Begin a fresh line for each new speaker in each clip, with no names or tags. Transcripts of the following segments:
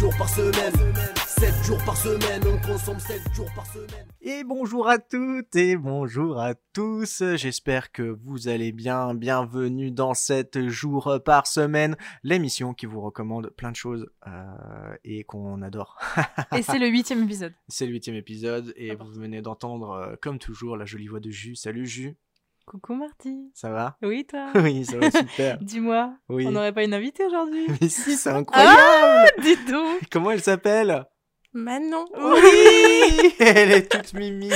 semaine, 7 jours par semaine, 7 jours par semaine, on consomme 7 jours par semaine.
Et bonjour à toutes et bonjour à tous. J'espère que vous allez bien. Bienvenue dans 7 jours par semaine, l'émission qui vous recommande plein de choses euh, et qu'on adore.
Et c'est le huitième épisode.
C'est le huitième épisode et vous venez d'entendre, euh, comme toujours, la jolie voix de Jus. Salut Jus,
Coucou Marty.
ça va?
Oui, toi?
Oui, ça va super.
Dis-moi,
Oui.
on n'aurait pas une invitée aujourd'hui?
Mais si, c'est incroyable!
Dis donc.
Comment elle s'appelle?
Manon.
Oui. Elle est toute mimi.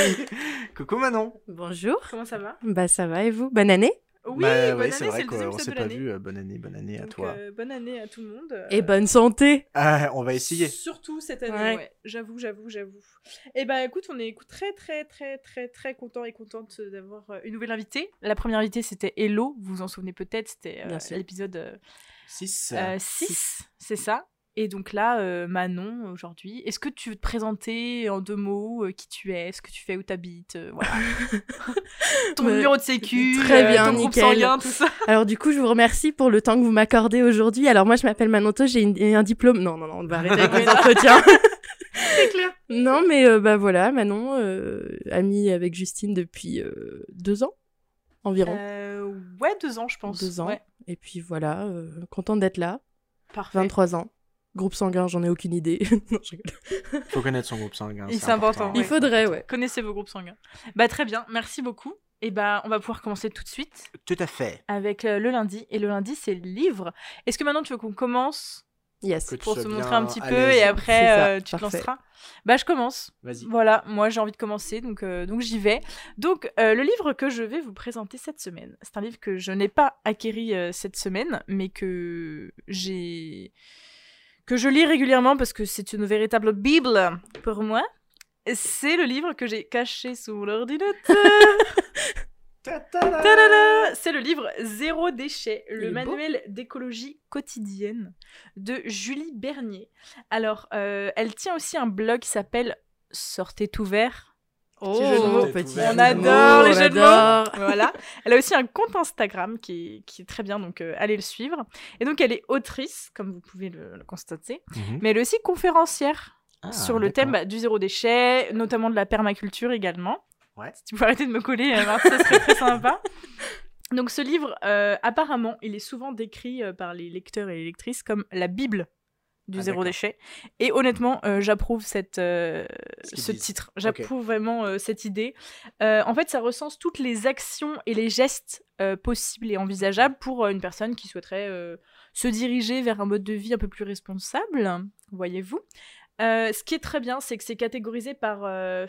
Coucou Manon.
Bonjour.
Comment ça va?
Bah ça va et vous? Bonne année
Oui,
Bah
bonne
ouais,
année,
c'est vrai
le deuxième
qu'on s'est pas vu. euh, Bonne année, bonne année à toi.
euh, bonne année à tout le monde.
Et
Euh,
bonne santé.
Ah, on va essayer.
Surtout cette année,
Ouais.
ouais. J'avoue, j'avoue, j'avoue. Et bah écoute, on est très très très très très content et contente d'avoir euh, une nouvelle invitée. La première invitée c'était Hello, vous vous en souvenez peut-être, c'était euh, l'épisode
6.
6, c'est ça? Et donc là, euh, Manon, aujourd'hui, est-ce que tu veux te présenter en deux mots euh, qui tu es, ce que tu fais, où t'habites, euh, voilà. ton
Ouais.
numéro de sécu,
Très
euh,
bien,
ton groupe
nickel.
sanguin, tout ça.
Alors du coup, je vous remercie pour le temps que vous m'accordez aujourd'hui. Alors moi, je m'appelle Manonto, j'ai une- un diplôme. Non, non, non, on va arrêter avec les entretiens.
C'est clair.
non, mais bah voilà, Manon, amie avec Justine depuis deux ans environ.
Ouais, deux ans, je pense.
Deux ans.
Ouais,
Et puis voilà, contente d'être là.
parfait.
23 ans. Groupe sanguin, j'en ai aucune idée. non, je rigole.
Faut connaître son groupe sanguin.
C'est important,
Il
Ouais.
faudrait, ouais.
Connaissez vos groupes sanguins. Bah très bien, merci beaucoup. Et bah on va pouvoir commencer tout de suite
Tout à fait.
avec euh, le lundi. Et le lundi, c'est le livre. Est-ce que maintenant tu veux qu'on commence?
Yes.
Que
pour se montrer un petit peu et après
ça,
euh, tu te
parfait.
lanceras? Bah je commence.
Vas-y.
Voilà, moi j'ai envie de commencer, donc, euh, donc j'y vais. Donc euh, le livre que je vais vous présenter cette semaine, c'est un livre que je n'ai pas acquéri euh, cette semaine, mais que j'ai que je lis régulièrement parce que c'est une véritable bible pour moi. C'est le livre que j'ai caché sous l'ordinateur. C'est le livre Zéro déchet, le manuel d'écologie quotidienne de Julie Bernier. Alors, euh, elle tient aussi un blog qui s'appelle Sortez tout vert.
Oh,
jeu de mots.
petit
On
adore les jeux de. Voilà. Elle a aussi un compte Instagram qui est, qui est très bien, donc euh, allez le suivre. Et donc, elle est autrice, comme vous pouvez le, le constater,
Mhm.
mais elle est aussi conférencière
Ah,
sur le thème bah, du zéro déchet, notamment de la permaculture également.
Ouais.
Si tu peux arrêter de me coller, euh, ça serait très sympa. Donc ce livre, euh, apparemment, il est souvent décrit euh, par les lecteurs et les lectrices comme la Bible du
Ah,
zéro
d'accord.
déchet. Et honnêtement, euh, j'approuve cette, euh,
Ce
titre. J'approuve vraiment euh, cette idée. En fait, ça recense toutes les actions et les gestes possibles et envisageables pour une personne qui souhaiterait se diriger vers un mode de vie un peu plus responsable, voyez-vous. Euh, ce qui est très bien, c'est que c'est catégorisé par, euh,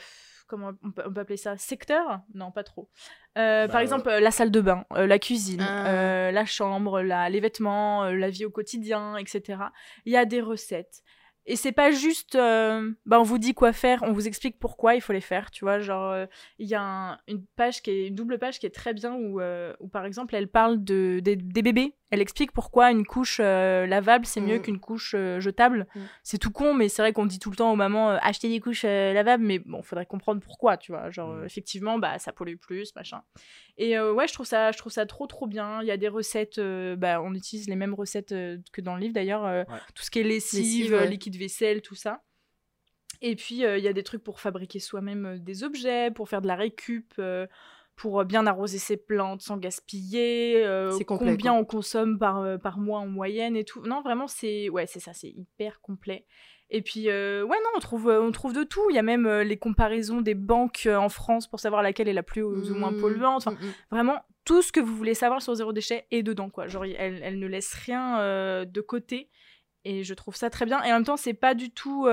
comment on peut, on peut appeler ça, secteur? Non, pas trop. Euh,
Bah,
par exemple, euh, la salle de bain, la cuisine,
Ah.
la chambre, la, les vêtements, la vie au quotidien, etc. Il y a des recettes. Et c'est pas juste, euh, bah on vous dit quoi faire, on vous explique pourquoi il faut les faire, tu vois. Genre, euh, il y a un- une page qui est, une double page qui est très bien où, euh, où par exemple, elle parle de, des, des bébés. Elle explique pourquoi une couche euh, lavable c'est mieux
Mm.
qu'une couche euh, jetable.
Mm.
C'est tout con, mais c'est vrai qu'on dit tout le temps aux mamans euh, achetez des couches euh, lavables, mais bon, faudrait comprendre pourquoi, tu vois. Genre,
Mm.
effectivement, bah ça pollue plus, machin. Et euh, ouais, je trouve ça, je trouve ça trop trop bien. Il y a des recettes, euh, bah on utilise les mêmes recettes euh, que dans le livre d'ailleurs. euh,
Ouais.
Tout ce qui est lessive,
Lessive, ouais.
liquide vaisselle, tout ça. Et puis euh, il y a des trucs pour fabriquer soi-même euh, des objets, pour faire de la récup. euh, pour bien arroser ses plantes sans gaspiller, euh,
complet,
combien
quoi.
on consomme par, par mois en moyenne et tout. Non, vraiment, c'est ouais, c'est ça, c'est hyper complet. Et puis, euh, ouais, non, on trouve, euh, on trouve de tout. Il y a même euh, les comparaisons des banques en France pour savoir laquelle est la plus ou moins
Mmh,
polluante. Enfin,
mm, mm.
vraiment, tout ce que vous voulez savoir sur zéro déchet est dedans, quoi. Genre, elle, elle ne laisse rien euh, de côté. Et je trouve ça très bien. Et en même temps, c'est pas du tout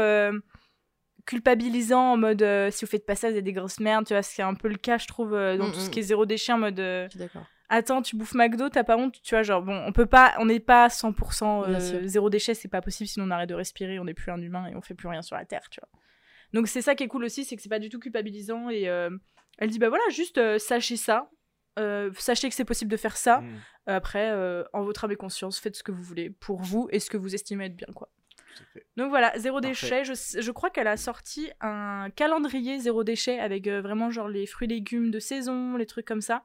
culpabilisant en mode si vous faites pas ça, vous êtes des grosses merdes, tu vois. Ce qui est un peu le cas, je trouve, dans tout ce qui est zéro déchet en mode.
Je suis d'accord.
Attends, tu bouffes McDo, t'as pas honte, tu vois, genre bon, on peut pas, on n'est pas 100%
Bien
euh, zéro déchet, c'est pas possible, sinon on arrête de respirer, on n'est plus un humain et on fait plus rien sur la terre, tu vois. Donc c'est ça qui est cool aussi, c'est que c'est pas du tout culpabilisant et euh, elle dit bah voilà, juste euh, sachez ça, sachez que c'est possible de faire ça.
Mm.
Après, en votre âme et conscience, faites ce que vous voulez pour vous et ce que vous estimez être bien, quoi. Donc voilà, zéro déchet. Je, je crois qu'elle a sorti un calendrier zéro déchet avec euh, vraiment genre les fruits légumes de saison, les trucs comme ça.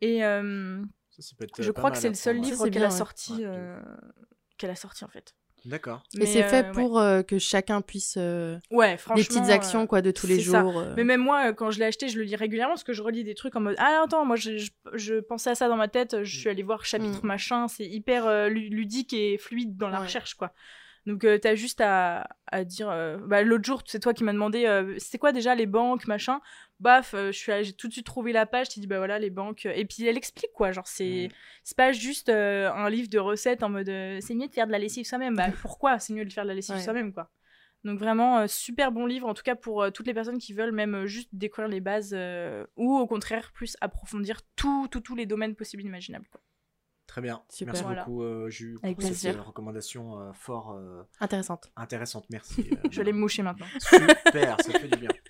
Et euh,
Ça, ça peut être,
je
euh,
crois que c'est le seul livre qu'elle a sorti,
Ouais,
euh, qu'elle a sorti en fait.
D'accord.
Et
Mais,
c'est
euh,
fait
ouais.
pour euh, que chacun puisse. euh,
Ouais, franchement.
des petites actions quoi de tous les jours.
Mais même moi, quand je l'ai acheté, je le lis régulièrement parce que je relis des trucs en mode Ah, attends, moi je, je, je pensais à ça dans ma tête, je suis allée voir chapitre
Mm.
machin, c'est hyper euh, lu- ludique et fluide dans la
Ouais.
recherche, quoi. Donc euh, t'as juste à, à dire. euh, bah, L'autre jour, c'est toi qui m'as demandé euh, c'était quoi déjà les banques, machin. Baf, euh, je suis allée- j'ai tout de suite trouvé la page, t'ai dit bah voilà les banques. Et puis elle explique quoi, genre c'est c'est pas juste un livre de recettes en mode c'est mieux de faire de la lessive soi-même. Bah pourquoi c'est mieux de faire de la lessive
Ouais.
soi-même quoi. Donc vraiment super bon livre en tout cas pour toutes les personnes qui veulent même juste découvrir les bases ou au contraire plus approfondir tout, tout, tous les domaines possibles et imaginables. Quoi.
Très bien.
Super.
Merci
Voilà.
beaucoup, euh, Jules,
Avec
pour cette
plaisir.
euh, recommandation euh, fort euh,
Intéressante.
intéressante. Merci. euh,
Je vais aller me moucher maintenant.
Super, ça fait du bien.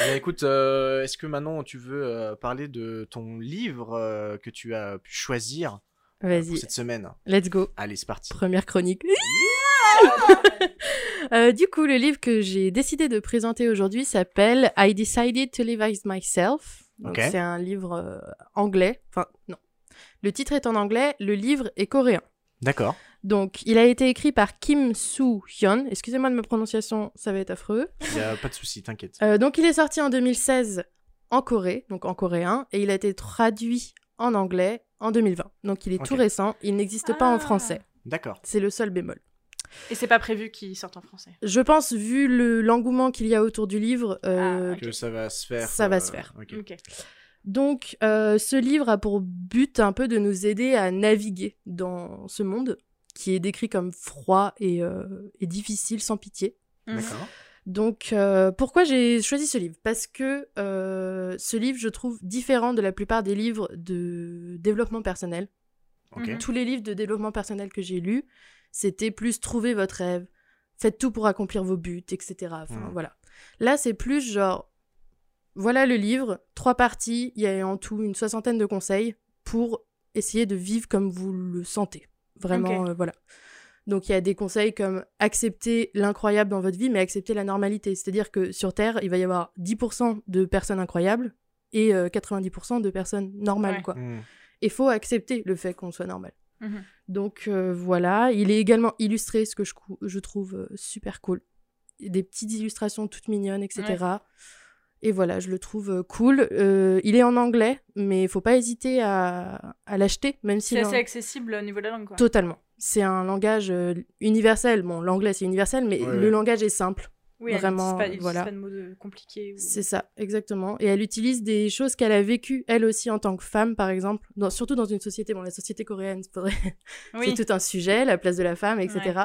Eh bien, écoute, euh, est-ce que maintenant tu veux euh, parler de ton livre euh, que tu as pu choisir euh, pour
Vas-y,
cette semaine?
Let's go.
Allez, c'est parti.
Première chronique. Euh, du coup, le livre que j'ai décidé de présenter aujourd'hui s'appelle I Decided to Live as Myself. C'est un livre euh, anglais. Enfin, non. Le titre est en anglais, le livre est coréen.
D'accord.
Donc, il a été écrit par Kim Soo-hyun. Excusez-moi de ma prononciation, ça va être affreux.
Il n'y a pas de souci, t'inquiète.
Euh, donc, il est sorti en 2016 en Corée, donc en coréen, et il a été traduit en anglais en 2020. Donc, il est tout récent. Il n'existe pas en
Ah.
français.
D'accord.
C'est le seul bémol.
Et c'est pas prévu qu'il sorte en français.
Je pense, vu le- l'engouement qu'il y a autour du livre, euh,
Ah.
Que ça va se faire.
Ça va
euh,
se faire.
ok.
Donc euh, ce livre a pour but un peu de nous aider à naviguer dans ce monde qui est décrit comme froid et, euh, et difficile, sans pitié.
Mhm.
D'accord.
Donc euh, pourquoi j'ai choisi ce livre? Parce que euh, ce livre, je trouve différent de la plupart des livres de développement personnel.
Mhm.
Tous les livres de développement personnel que j'ai lus, c'était plus trouver votre rêve, faites tout pour accomplir vos buts, etc. Enfin,
Mhm.
voilà. Là, c'est plus genre, voilà le livre, trois parties, il y a en tout une soixantaine de conseils pour essayer de vivre comme vous le sentez. Vraiment, euh, voilà. Donc il y a des conseils comme accepter l'incroyable dans votre vie, mais accepter la normalité. C'est-à-dire que sur Terre, il va y avoir 10% de personnes incroyables et euh, 90% de personnes normales,
Ouais.
quoi.
Hmm.
Il faut accepter le fait qu'on soit normal.
Mhm.
Donc euh, voilà, il est également illustré, ce que je, trouve euh, super cool. Des petites illustrations toutes mignonnes, etc. Et voilà, je le trouve euh, cool. Euh, il est en anglais, mais il faut pas hésiter à, à l'acheter, même si
C'est assez accessible au niveau de la langue. Quoi.
totalement. C'est un langage euh, universel. Bon, l'anglais c'est universel, mais
Ouais,
le
ouais.
langage est simple.
Oui, elle
Vraiment,
pas, elle utilise
voilà.
pas de mots de- compliqués. ou-
C'est ça, exactement. Et elle utilise des choses qu'elle a vécues, elle aussi, en tant que femme, par exemple. Dans- surtout dans une société, bon, la société coréenne, c'est faudrait-
Oui.
c'est tout un sujet, la place de la femme, etc.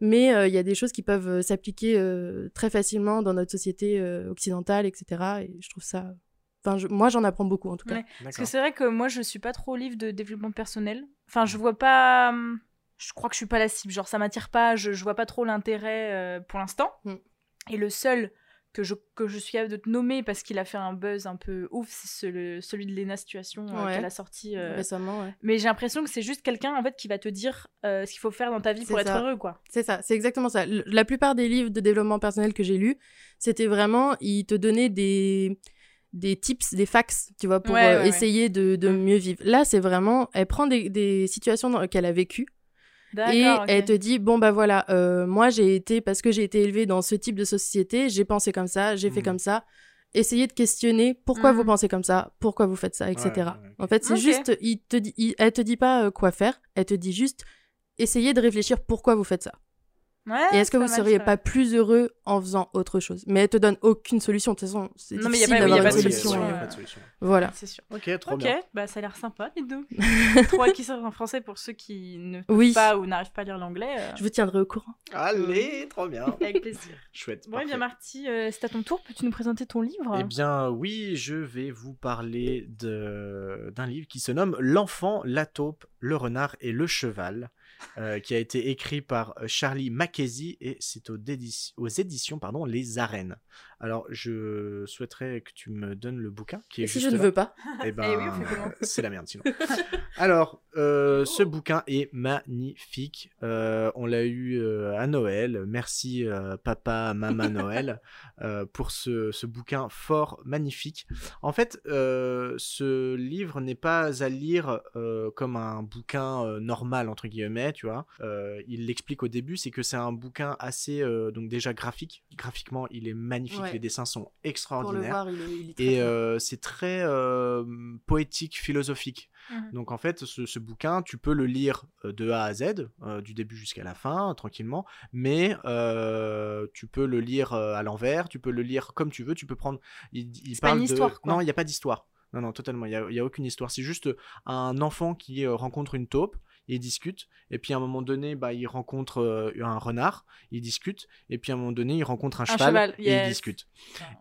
Mais euh, il y a des choses qui peuvent euh, s'appliquer euh, très facilement dans notre société euh, occidentale, etc. Et je trouve ça... Enfin, je- moi, j'en apprends beaucoup, en tout cas.
Ouais. Parce que c'est vrai que moi, je suis pas trop livre de développement personnel. Enfin, je vois pas. hum, Je crois que je suis pas la cible. Genre, ça m'attire pas. Je, je vois pas trop l'intérêt euh, pour l'instant.
Mm.
Et le seul que je, que je suis capable de te nommer parce qu'il a fait un buzz un peu ouf, c'est ce- le- celui de Lena Situation euh,
Ouais.
qu'elle a sorti. euh,
Récemment, ouais.
Mais j'ai l'impression que c'est juste quelqu'un en fait qui va te dire euh, ce qu'il faut faire dans ta vie pour être heureux, quoi.
C'est ça, c'est exactement ça. L- La plupart des livres de développement personnel que j'ai lus, c'était vraiment, ils te donnaient des, des tips, des facts, tu vois, pour
Ouais,
essayer de, de
Mm.
mieux vivre. Là, c'est vraiment, elle prend des, des situations dans- qu'elle a vécues et elle te dit, bon, bah voilà, euh, moi j'ai été, parce que j'ai été élevée dans ce type de société, j'ai pensé comme ça, j'ai fait
Mhm.
comme ça. Essayez de questionner pourquoi
Mhm.
vous pensez comme ça, pourquoi vous faites ça, etc.
Ouais, ouais, ok.
En fait, c'est juste, il te dit, il- elle te dit pas euh, quoi faire, elle te dit juste, essayez de réfléchir pourquoi vous faites ça.
Ouais,
Et est-ce que vous
mal,
seriez pas plus heureux en faisant autre chose? Mais elle te donne aucune solution. De toute façon, c'est difficile d'avoir
pas
une
de
solution.
solution,
ouais, y a
euh,
pas de solution.
Voilà.
C'est sûr.
Ok, trop
ok,
bien.
bah ça a l'air sympa les deux. Trois qui sortent en français pour ceux qui ne peuvent
Oui.
pas ou n'arrivent pas à lire l'anglais. euh,
Je vous tiendrai au courant.
Allez, trop bien.
Avec plaisir.
Chouette.
Bon, et bien. Marty, euh, c'est à ton tour. Peux-tu nous présenter ton livre?
Eh bien, oui, je vais vous parler de- d'un livre qui se nomme L'enfant, la taupe, le renard et le cheval, euh, qui a été écrit par euh, Charlie Mackenzie et c'est aux, éditions pardon, Les Arènes. Alors, je souhaiterais que tu me donnes le bouquin qui est
Et si je
juste
ne veux pas
Eh ben,
Eh oui, comment
c'est la merde sinon. Alors, euh, ce bouquin est magnifique. Euh, on l'a eu euh, à Noël. Merci euh, papa, maman Noël euh, pour ce, ce bouquin fort magnifique. En fait, euh, ce livre n'est pas à lire euh, comme un bouquin euh, normal entre guillemets, tu vois. Euh, il l'explique au début, c'est que c'est un bouquin assez euh, donc déjà graphique. Graphiquement, il est magnifique.
Ouais.
Les dessins sont
Pour le
extraordinaires.
voir, il est, il est très
Et euh, c'est très euh, poétique, philosophique.
Mhm.
Donc en fait, ce, ce bouquin, tu peux le lire euh, de A à Z, euh, du début jusqu'à la fin, tranquillement, mais euh, tu peux le lire à l'envers, tu peux le lire comme tu veux, tu peux prendre... Il, il
C'est pas
parle
une
de-
histoire, quoi.
Non, il n'y a pas d'histoire. Non, non, totalement, il n'y a, il y a aucune histoire. C'est juste un enfant qui rencontre une taupe, il discute, et puis à un moment donné, bah, il rencontre euh, un renard, il discute, et puis à un moment donné, il rencontre un,
Un
cheval,
cheval,
et il
yes.
discute.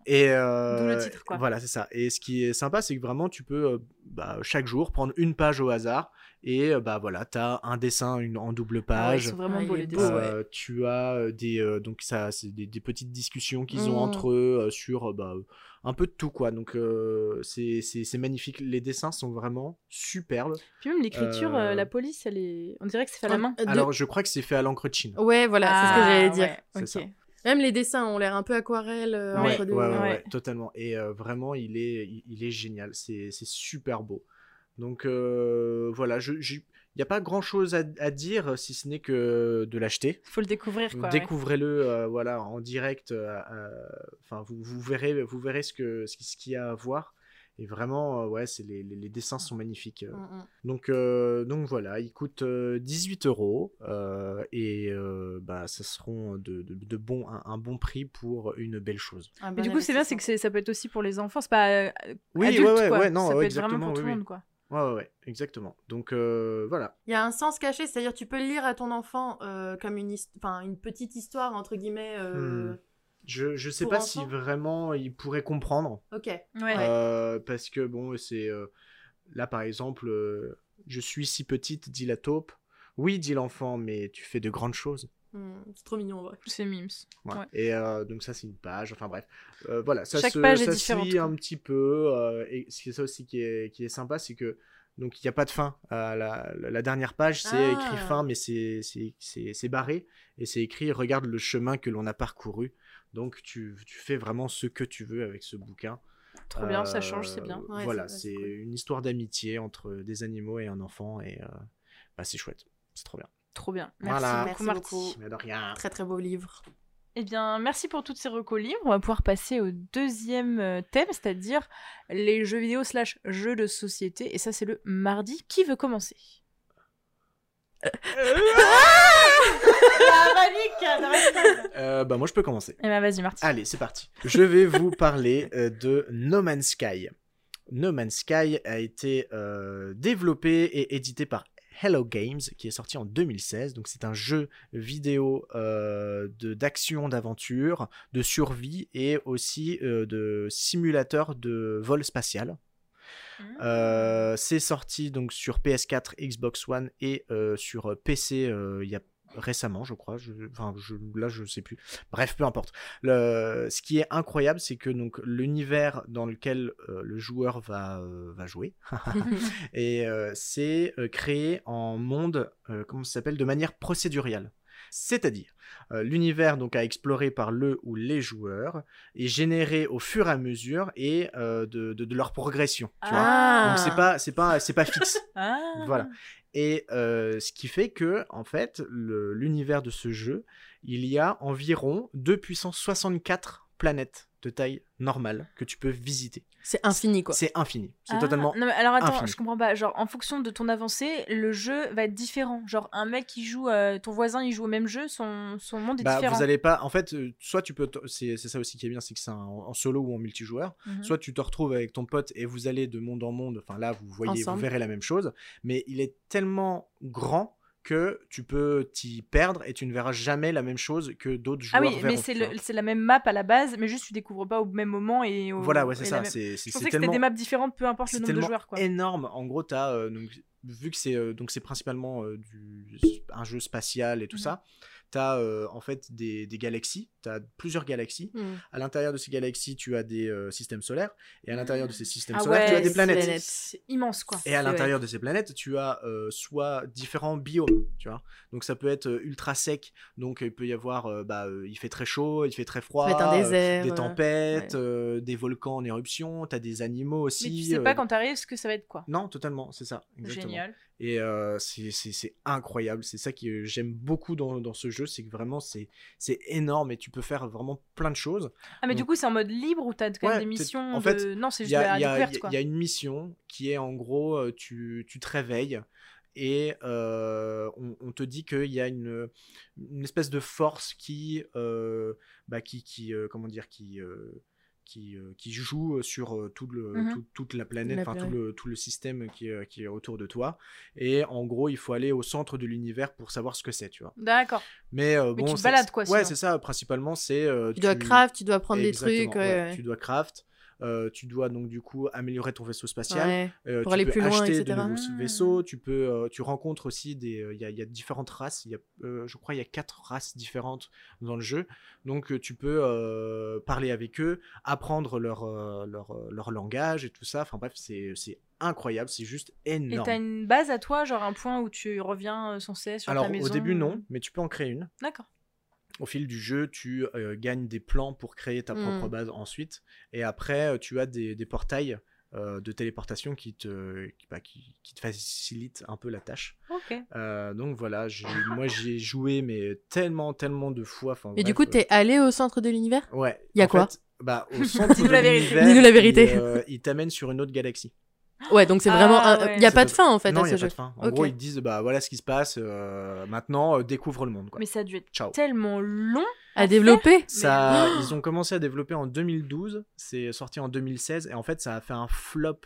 Et euh,
le titre, quoi.
Voilà, c'est ça. Et ce qui est sympa, c'est que vraiment, tu peux euh, bah, chaque jour prendre une page au hasard, et euh, bah voilà, t'as un dessin une, en double
Ah ouais, ils
page.
sont vraiment
Ah, il
beaux
est
les
beau,
dessins.
ouais.
Euh, Tu as des euh, donc ça c'est des, des petites discussions qu'ils ont
Mm.
entre eux euh, sur euh, bah, un peu de tout quoi donc euh, c'est magnifique les dessins sont vraiment superbes
Puis même l'écriture, euh,
Euh,
la police, elle est. On dirait que c'est fait à la main.
De-
alors je crois que c'est fait à l'encre de Chine
Ouais, voilà, c'est ce que
Ah,
j'allais dire.
ouais,
ça.
Même les dessins ont l'air un peu aquarelle euh,
Ouais,
entre deux.
ouais, ouais,
ouais.
ouais, totalement et euh, vraiment il est il, il est génial c'est c'est super beau donc euh, voilà il n'y a pas grand chose à, à dire si ce n'est que de l'acheter
Faut le découvrir, quoi. ouais.
Découvrez-le, euh, voilà, en direct. euh, euh, Enfin, vous, vous verrez, vous verrez ce que ce, qui- ce qu'il y a à voir. Et vraiment, euh, ouais, c'est les, les- les dessins sont magnifiques. euh.
Mm, mm.
Donc, euh, donc voilà, il coûte euh, 18 euros euh, et euh, bah, ça seront de, de, de bon, un, un bon prix pour une belle chose.
Un
Mais
bon
du coup, c'est bien, c'est que c'est- ça peut être aussi pour les enfants. C'est pas euh,
Oui,
adulte,
ouais, ouais,
quoi.
ouais, non,
ça peut être vraiment pour tout le
oui.
monde, quoi.
Ouais, ouais, ouais, exactement. Donc euh, voilà.
Il y a un sens caché, c'est-à-dire tu peux le lire à ton enfant euh, comme une, une petite histoire, entre guillemets. euh,
Hmm. Je, je sais pas si vraiment il pourrait comprendre.
Ok.
Ouais.
Euh, parce que bon, c'est euh, là par exemple, euh, je suis si petite, dit la taupe. Oui, dit l'enfant, mais tu fais de grandes choses.
Hmm, c'est trop mignon, en vrai.
C'est mimes.
Ouais.
Ouais.
Et euh, donc ça c'est une page. Enfin bref, Euh, voilà, ça
Chaque
se,
page est
ça
différente,
suit
quoi.
un petit peu. euh, et c'est ça aussi qui est qui est sympa, c'est que donc il n'y a pas de fin. la, la- la dernière page, c'est
Ah.
écrit fin, mais c'est c'est- c'est c'est barré et c'est écrit regarde le chemin que l'on a parcouru. Donc tu, tu fais vraiment ce que tu veux avec ce bouquin.
Trop bien, ça
Euh,
change, c'est bien.
Ouais,
voilà,
c'est- cool.
une histoire d'amitié entre des animaux et un enfant et euh, bah, c'est chouette. C'est trop bien.
Trop bien. Merci
Voilà.
beaucoup,
Merci
Marty.
beaucoup.
Mais de rien.
Très très beau livre.
Eh bien, merci pour toutes ces recos livres. On va pouvoir passer au deuxième euh, thème, c'est-à-dire les jeux vidéo slash jeux de société. Et ça, c'est le mardi. Qui veut commencer? La panique
Euh, bah moi je peux commencer.
Eh bien, vas-y, Marty.
Allez, c'est parti. Je vais vous parler euh, de No Man's Sky. No Man's Sky a été euh, développé et édité par Hello Games, qui est sorti en 2016. Donc c'est un jeu vidéo euh, d'action, d'aventure, de survie et aussi euh, de simulateur de vol spatial. Euh, c'est sorti donc sur PS4, Xbox One et euh, sur PC euh, il y a récemment, je crois. Je, enfin, je, là, je sais plus. Bref, peu importe. Le, ce qui est incroyable, c'est que donc l'univers dans lequel euh, le joueur va, euh, va jouer, et euh, c'est créé en monde, comment ça s'appelle, de manière procéduriale. C'est-à-dire, l'univers donc à explorer par le ou les joueurs est généré au fur et à mesure et de, de, de leur progression. Tu vois
Ah.
donc c'est pas c'est pas c'est pas fixe.
Ah.
Voilà. Et ce qui fait que en fait l'univers de ce jeu, il y a environ 2 puissance 64 planètes de taille normale que tu peux visiter.
C'est infini quoi.
C'est infini. C'est
Ah,
totalement
Non, mais alors attends,
infini.
je comprends pas. Genre, en fonction de ton avancée, le jeu va être différent. Genre, un mec qui joue, euh, ton voisin, il joue au même jeu, son, son monde est
bah,
différent.
vous allez pas en fait euh, soit tu peux c'est c'est ça aussi qui est bien c'est que c'est en solo ou en multijoueur
Mhm.
soit tu te retrouves avec ton pote et vous allez de monde en monde enfin là vous voyez
Ensemble.
vous verrez la même chose mais il est tellement grand que tu peux t'y perdre et tu ne verras jamais la même chose que d'autres
Ah
joueurs
oui,
verront,
mais c'est
tu
la même map à la base, mais juste tu découvres pas au même moment et au-
voilà ouais c'est ça
même-
c'est
Je pensais que c'était des maps différentes, peu importe le nombre de joueurs, quoi.
énorme en gros t'as euh, donc vu que c'est euh, donc c'est principalement euh, du, un jeu spatial et tout
Mhm.
ça, tu as en fait des, des galaxies, tu as plusieurs galaxies.
Mm.
À l'intérieur de ces galaxies, tu as des euh, systèmes solaires. Et à l'intérieur de ces systèmes
Ah
solaires, tu as des planètes.
planètes.
C'est immense, quoi.
Et à l'intérieur de ces planètes, tu as euh, soit différents biomes, tu vois. Donc ça peut être euh, ultra sec, donc il peut y avoir, euh, bah, euh, il fait très chaud, il fait très froid,
un
euh,
désert.
des
euh,
tempêtes,
ouais.
euh, des volcans en éruption, tu as des animaux aussi.
Mais tu sais
euh,
pas quand t'arrives ce que ça va être, quoi.
Non, totalement, c'est ça. Exactement.
Génial.
Et euh, c'est- incroyable, c'est ça que j'aime beaucoup dans, dans ce jeu, c'est que vraiment c'est énorme et tu peux faire vraiment plein de choses.
Ah, mais du coup, c'est en mode libre ou t'as quand
Ouais,
même des missions
en
de...
fait,
Non, c'est juste
a,
la
il y a-
découverte,
il y a-
quoi.
il y a une mission qui est en gros, tu, tu te réveilles et euh, on, on te dit qu'il y a une, une espèce de force qui, euh, bah, qui, qui comment dire, qui, qui, euh, qui joue sur euh, tout le,
Mhm.
tout- toute la planète,
La
enfin tout le, tout le système qui, est- qui est autour de toi. Et en gros, il faut aller au centre de l'univers pour savoir ce que c'est, tu vois.
D'accord.
Mais, euh,
Mais
bon,
tu te balades, quoi,
Ouais, c'est ça. Principalement, c'est euh,
Tu dois craft, tu dois prendre des trucs.
ouais,
ouais, ouais.
Tu dois craft. Euh, tu dois donc du coup améliorer ton vaisseau spatial.
Ouais.
Euh,
Pour
tu
aller
peux
plus loin,
acheter
etc.
de nouveaux vaisseaux. Tu peux, euh, tu rencontres aussi des, euh, il y, a, il y a différentes races. Il y a, je crois, il y a quatre races différentes dans le jeu. Donc tu peux parler avec eux, apprendre leur, leur, leur langage et tout ça. Enfin bref, c'est c'est incroyable. C'est juste
Et
énorme.
t'as une base à toi, genre un point où tu reviens sans cesse sur
Alors
ta maison
au début non, mais tu peux en créer une.
D'accord.
Au fil du jeu, tu euh, gagnes des plans pour créer ta propre
Mm.
base ensuite. Et après, euh, tu as des, des portails euh, de téléportation qui te, qui, bah, qui- qui te facilitent un peu la tâche. Euh, donc voilà, j'ai- moi j'y ai joué, mais tellement, tellement de fois. enfin,
Et du coup, t'es allé au centre de l'univers?
Ouais.
Y a quoi?
fait, bah, Au centre
Dis-nous la vérité.
Dis-nous la vérité.
Il, il t'amène sur une autre galaxie.
Ouais, donc c'est
Ah,
vraiment.
ouais.
Il y a
C'est
pas de fin en fait
non,
à
il n'y
ce
a pas de fin. En gros, ils disent bah voilà ce qui se passe. euh, maintenant, euh, découvre le monde. Quoi.
Mais ça a dû être
Ciao.
tellement long
À développer
Ça,
Mais-
ils ont commencé à développer en 2012, c'est sorti en 2016 et en fait ça a fait un flop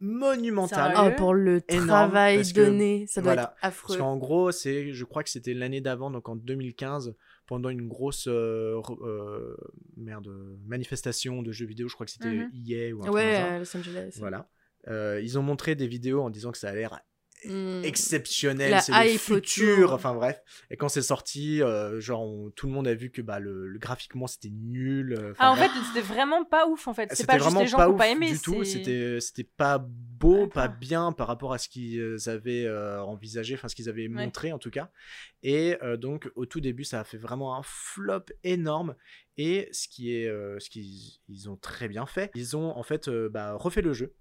monumental.
Oh, pour le
Énorme,
travail
parce que,
donné, ça doit
voilà,
être
Parce
affreux.
qu'en gros, c'est, je crois que c'était l'année d'avant, donc en 2015, pendant une grosse euh, euh, merde manifestation de jeux vidéo, je crois que c'était
Mhm.
EA ou un truc
Ouais, à Los Angeles.
Voilà. Euh, ils ont montré des vidéos en disant que ça a l'air
Mm.
exceptionnel, c'est le futur, enfin bref. Et quand c'est sorti, euh, genre on- tout le monde a vu que bah, le, le- graphiquement c'était nul. euh,
Ah, en
bref.
fait, c'était vraiment pas ouf, en fait. C'est pas juste les gens
pas ouf
pas aimé.
du tout. C'était c'était pas beau, pas bien par rapport à ce qu'ils avaient envisagé, enfin ce qu'ils avaient montré en tout cas. Et donc au tout début, ça a fait vraiment un flop énorme. Et ce qui est, ce qu'ils ils ont très bien fait, ils ont en fait bah, refait le jeu.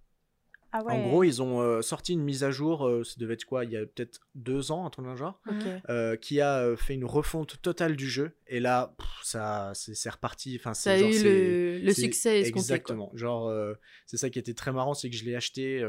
Ah ouais.
En gros, ils ont euh, sorti une mise à jour. euh, ça devait être quoi Il y a peut-être deux ans, un truc genre. Euh, qui a euh, fait une refonte totale du jeu et là pff, ça c'est reparti enfin
Ça a
genre,
eu le, succès escompté. quoi.
Exactement. Genre, c'est ça qui était très marrant, c'est que je l'ai acheté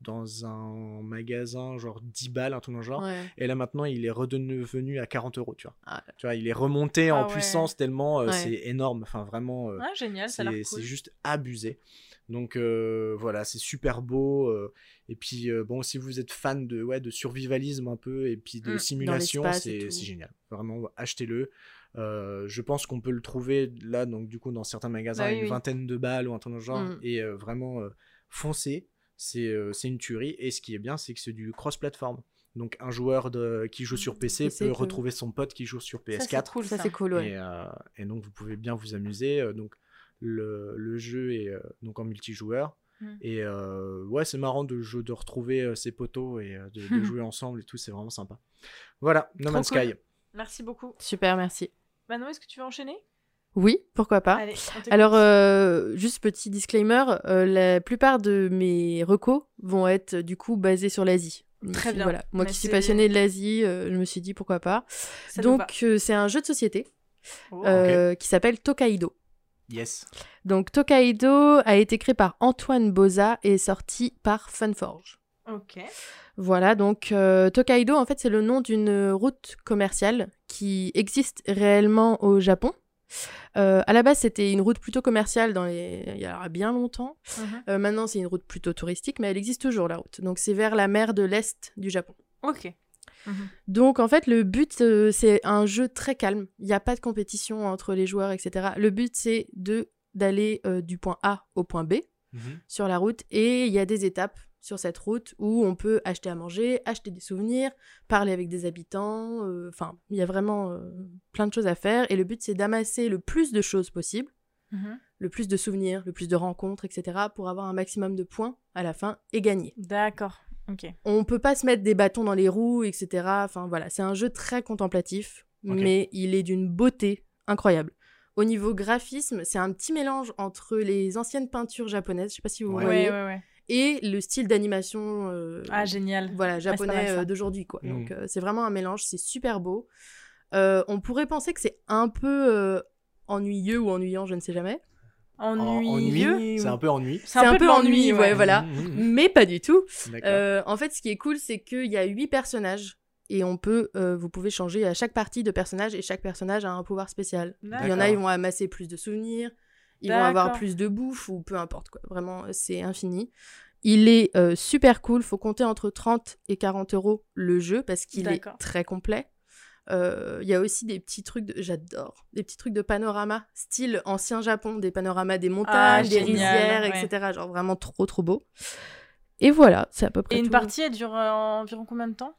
dans un magasin, genre 10 balles, un dans le genre.
Ouais.
Et là maintenant, il est redevenu à 40 euros, tu vois.
Ah.
Tu vois, il est remonté
Ah
en
ouais.
puissance tellement euh,
Ouais.
c'est énorme. Enfin, vraiment, euh,
Ah, génial,
c'est
cool.
c'est juste abusé. Donc euh, voilà, c'est super beau. euh, et puis euh, bon, si vous êtes fan de ouais de survivalisme un peu et puis de
Mm,
simulation, c'est génial. Vraiment, achetez-le. Euh, je pense qu'on peut le trouver là, donc du coup dans certains magasins,
Bah oui,
une
oui.
vingtaine de balles ou un truc le genre.
Mm.
Et euh, vraiment, euh, foncez. C'est euh, c'est une tuerie. Et ce qui est bien, c'est que c'est du cross-platform. Donc un joueur de, qui joue sur PC,
PC
peut retrouver son pote qui joue sur
Ça, c'est
PS4.
cool,
Ça,
ça.
c'est cool, ouais.
Et, euh, et donc vous pouvez bien vous amuser. euh, donc le, le jeu est euh, donc en multijoueur.
Mm.
Et euh, ouais, c'est marrant de, de retrouver euh, ses potos et euh, de, de jouer ensemble et tout, c'est vraiment sympa. Voilà, No
Trop
Man's
cool.
Sky.
Merci beaucoup.
Super, merci.
Manon, est-ce que tu veux enchaîner?
Oui, pourquoi pas.
Allez.
Alors, euh, juste petit disclaimer, euh, la plupart de mes recos vont être euh, du coup basés sur l'Asie.
Très bien.
Voilà. Moi
Mais
qui suis passionnée de l'Asie, euh, je me suis dit pourquoi pas.
Ça.
Donc, euh, c'est un jeu de société
Oh.
euh, qui s'appelle Tokaido.
Yes.
Donc, Tokaido a été créé par Antoine Boza et est sorti par Funforge.
Ok.
Voilà, donc euh, Tokaido, en fait, c'est le nom d'une route commerciale qui existe réellement au Japon. Euh, à la base, c'était une route plutôt commerciale dans les... il y a bien longtemps.
Mhm.
Euh, maintenant, c'est une route plutôt touristique, mais elle existe toujours, la route. Donc, c'est vers la mer de l'Est du Japon.
Ok.
Donc, en fait, le but, euh, c'est un jeu très calme. Il n'y a pas de compétition entre les joueurs, etc. Le but, c'est de d'aller euh, du point A au point B
Mhm.
sur la route et il y a des étapes sur cette route où on peut acheter à manger, acheter des souvenirs, parler avec des habitants. euh, Enfin, il y a vraiment euh, plein de choses à faire. Et le but, c'est d'amasser le plus de choses possible,
Mhm.
le plus de souvenirs, le plus de rencontres, etc., pour avoir un maximum de points à la fin et gagner.
D'accord. Ok.
On peut pas se mettre des bâtons dans les roues, etc. Enfin voilà, c'est un jeu très contemplatif, mais il est d'une beauté incroyable. Au niveau graphisme, c'est un petit mélange entre les anciennes peintures japonaises, je sais pas si vous
Ouais.
voyez,
Ouais, ouais, ouais.
et le style d'animation euh,
Ah, génial.
voilà, japonais euh, d'aujourd'hui. quoi.
Mm.
Donc euh, c'est vraiment un mélange, c'est super beau. Euh, on pourrait penser que c'est un peu euh, ennuyeux ou ennuyant, je ne sais jamais.
En-
Ennuyeux.
ennui, c'est un peu ennui.
C'est un, peu, de l'ennui,
ouais, voilà.
Mmh, mmh,
Mais pas du tout. Euh, en fait, ce qui est cool, c'est qu'il y a huit personnages et on peut, euh, vous pouvez changer à chaque partie de personnage et chaque personnage a un pouvoir spécial. Il y en a, ils vont amasser plus de souvenirs, ils vont avoir plus de bouffe ou peu importe quoi. Vraiment, c'est infini. Il est euh, super cool. Faut compter entre 30 et 40 euros le jeu parce qu'il est très complet. Euh, Il y a aussi des petits trucs, de... j'adore, des petits trucs de panorama, style ancien Japon, des panoramas des montagnes, des
Ah,
rizières,
ouais.
etc. Genre vraiment trop trop beau. Et voilà, c'est à peu près
Et une
tout.
partie, elle dure euh, environ combien de temps?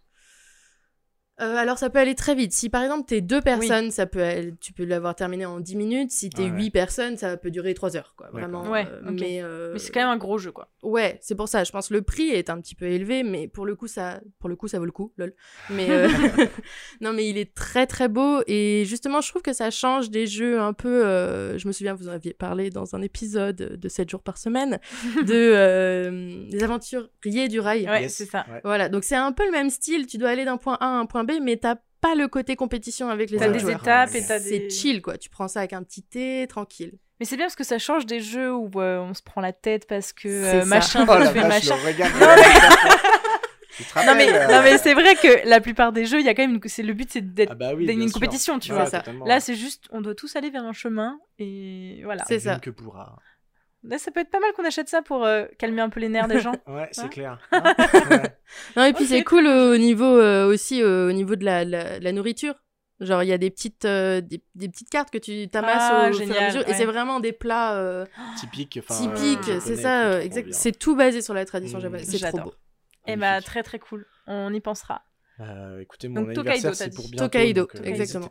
Euh, alors ça peut aller très vite. Si par exemple t'es deux personnes, ça peut aller- tu peux l'avoir terminé en 10 minutes. Si t'es
ouais.
huit personnes, ça peut durer 3 heures. Quoi. Vraiment.
Ouais,
euh. Mais, euh,
Mais c'est quand même un gros jeu, quoi.
Ouais, c'est pour ça. Je pense que le prix est un petit peu élevé, mais pour le coup, ça, pour le coup, ça vaut le coup, lol. Mais euh, non, mais il est très très beau et justement, je trouve que ça change des jeux un peu. euh, Je me souviens, vous en aviez parlé dans un épisode de 7 jours par semaine de euh, des aventuriers du rail.
Ouais,
Yes.
c'est ça.
Ouais.
Voilà, donc c'est un peu le même style. Tu dois aller d'un point A à un point B, mais t'as pas le côté compétition avec les
T'as
autres
des
joueurs.
étapes et t'as
C'est
des...
chill, quoi. Tu prends ça avec un petit thé, tranquille.
Mais c'est bien parce que ça change des jeux où euh, on se prend la tête parce que
C'est
euh, machin
Oh la
fait
vache,
machin. Non, mais,
euh,
non mais c'est vrai que la plupart des jeux, il y a quand même une... c'est le but c'est d'être
Ah bah oui,
une
sûr.
compétition, tu
Ouais,
vois.
C'est ça.
Là, c'est juste, on doit tous aller vers un chemin et voilà.
C'est ça.
que pourra.
Là, ça peut être pas mal qu'on achète ça pour euh, calmer un peu les nerfs des gens.
Ouais, c'est clair. Hein Ouais.
Non, et puis c'est cool euh, au niveau euh, aussi euh, au niveau de la, la, la nourriture. Genre, il y a des petites, euh, des, des petites cartes que tu t'amasses
Ah,
au fur et à
génial,
mesure. Et
ouais.
c'est vraiment des plats euh, typiques.
euh,
c'est ça, exact. C'est tout basé sur la tradition
Mm.
japonaise. C'est trop beau.
Et bah,
Magnifique.
très très cool. On y pensera.
Euh, écoutez, mon
Donc, Tokaido,
anniversaire, c'est pour bientôt.
Tokaido,
donc, euh,
exactement.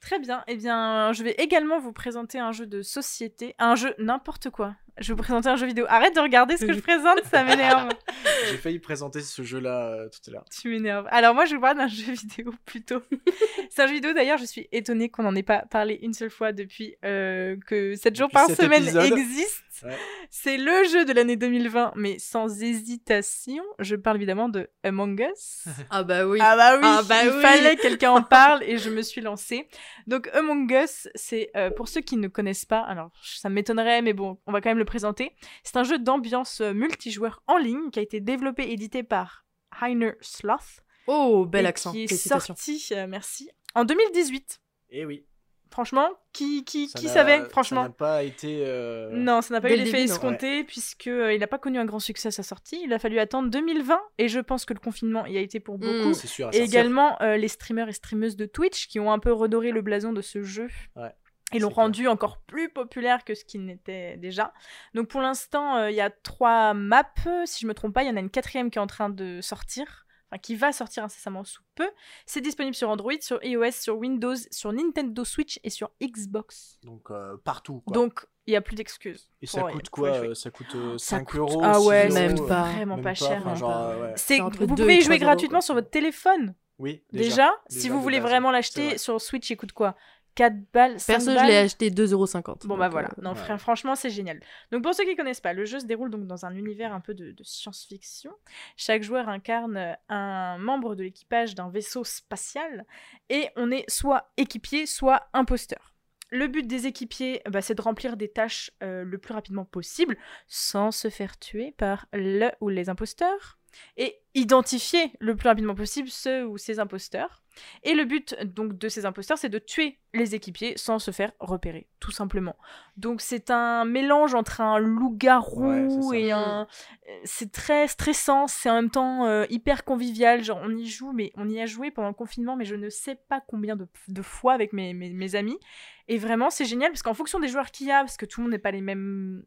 Très bien. Eh bien, je vais également vous présenter un jeu de société. Un jeu n'importe quoi. Je vais vous présenter un jeu vidéo. Arrête de regarder ce que je présente, ça m'énerve.
J'ai failli présenter ce jeu-là euh, tout à l'heure.
Tu m'énerves. Alors moi, je vous parle d'un jeu vidéo plutôt. c'est un jeu vidéo d'ailleurs, je suis étonnée qu'on n'en ait pas parlé une seule fois depuis euh, que 7 jours
Depuis
par semaine
épisode.
existe.
Ouais.
C'est le jeu de l'année 2020, mais sans hésitation. Je parle évidemment de Among Us.
Ah bah oui.
Ah bah oui,
Ah bah
il
oui.
fallait que quelqu'un en parle et je me suis lancée. Donc Among Us, c'est euh, pour ceux qui ne connaissent pas, alors ça m'étonnerait, mais bon, on va quand même le présenter. C'est un jeu d'ambiance euh, multijoueur en ligne qui a été développé et édité par Heiner Sloth.
Oh, bel
et
accent.
Qui est sorti, euh, merci, en 2018.
Eh oui.
Franchement, qui, qui,
Ça
qui savait,
Ça
franchement
n'a pas été. euh,
non, ça n'a pas
Dès
eu
le
l'effet escompté puisque euh, il n'a pas connu un grand succès à sa sortie. Il a fallu attendre 2020 et je pense que le confinement y a été pour beaucoup.
Mm.
C'est sûr.
Et également euh, les streamers et streameuses de Twitch qui ont un peu redoré le blason de ce jeu.
Ouais,
Et l'ont
clair.
rendu encore plus populaire que ce qu'il n'était déjà. Donc pour l'instant, euh, il y a trois maps. Si je me trompe pas, il y en a une quatrième qui est en train de sortir. Enfin, qui va sortir incessamment sous peu. C'est disponible sur Android, sur iOS, sur Windows, sur Nintendo Switch et sur Xbox.
Donc euh, partout. Quoi.
Donc il n'y a plus d'excuses.
Et
pour-
ça coûte quoi euh, Ça coûte euh,
Ça
5
coûte-
euros
Ah ouais,
6
même
euros,
pas.
Vraiment
même
pas cher.
enfin,
hein.
genre, euh, ouais.
C'est vous pouvez y jouer
euros,
gratuitement
quoi.
sur votre téléphone.
Oui,
Déjà,
déjà.
si vous voulez vraiment l'acheter
vrai.
sur Switch, il coûte quoi? 4 balles 5
Perso, je l'ai acheté 2,50€.
Bon bah voilà,
euh,
non,
ouais.
franchement c'est génial. Donc pour ceux qui connaissent pas, le jeu se déroule donc dans un univers un peu de, de science-fiction. Chaque joueur incarne un membre de l'équipage d'un vaisseau spatial et on est soit équipier, soit imposteur. Le but des équipiers, bah, c'est de remplir des tâches euh, le plus rapidement possible sans se faire tuer par le ou les imposteurs et identifier le plus rapidement possible ceux ou ces imposteurs. Et le but donc de ces imposteurs, c'est de tuer les équipiers sans se faire repérer, tout simplement. Donc c'est un mélange entre un loup-garou et un... euh, C'est très stressant, c'est en même temps euh, hyper convivial, genre on y joue, mais on y a joué pendant le confinement, mais je ne sais pas combien de, de fois avec mes, mes, mes amis. Et vraiment c'est génial, parce qu'en fonction des joueurs qu'il y a, parce que tout le monde n'est pas les mêmes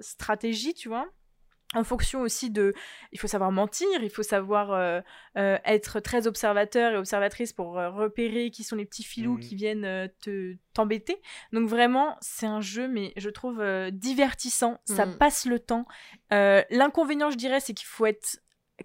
stratégies, tu vois, en fonction aussi de il faut savoir mentir il faut savoir euh, euh, être très observateur et observatrice pour euh, repérer qui sont les petits filous
Mhm.
qui viennent euh, te t'embêter donc vraiment c'est un jeu mais je trouve euh, divertissant ça
Mhm.
passe le temps Euh, l'inconvénient je dirais c'est qu'il faut être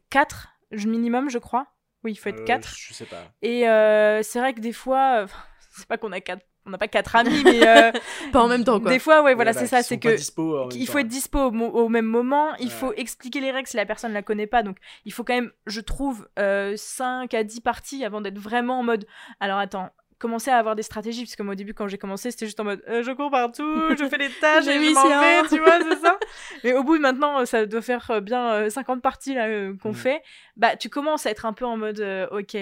4 minimum je crois oui il faut être
Euh,
4
Je sais pas.
et euh, c'est vrai que des fois euh, c'est pas qu'on a quatre on n'a pas quatre amis mais euh,
Pas en même temps, quoi.
des fois ouais voilà
Ouais, bah,
c'est ça c'est que
dispo
il
temps.
faut être dispo au, même moment, il
Ouais.
faut expliquer les règles si la personne ne la connaît pas. Donc il faut quand même, je trouve, euh, 5 à 10 parties avant d'être vraiment en mode. Alors attends, commencer à avoir des stratégies, parce que moi au début quand j'ai commencé c'était juste en mode euh, je cours partout, je fais les tâches,
J'ai
et
mis
je m'en vais, tu vois, c'est ça. Mais au bout de maintenant, euh, ça doit faire bien euh, 50 parties là qu'on
Mm.
fait, bah tu commences à être un peu en mode euh, ok.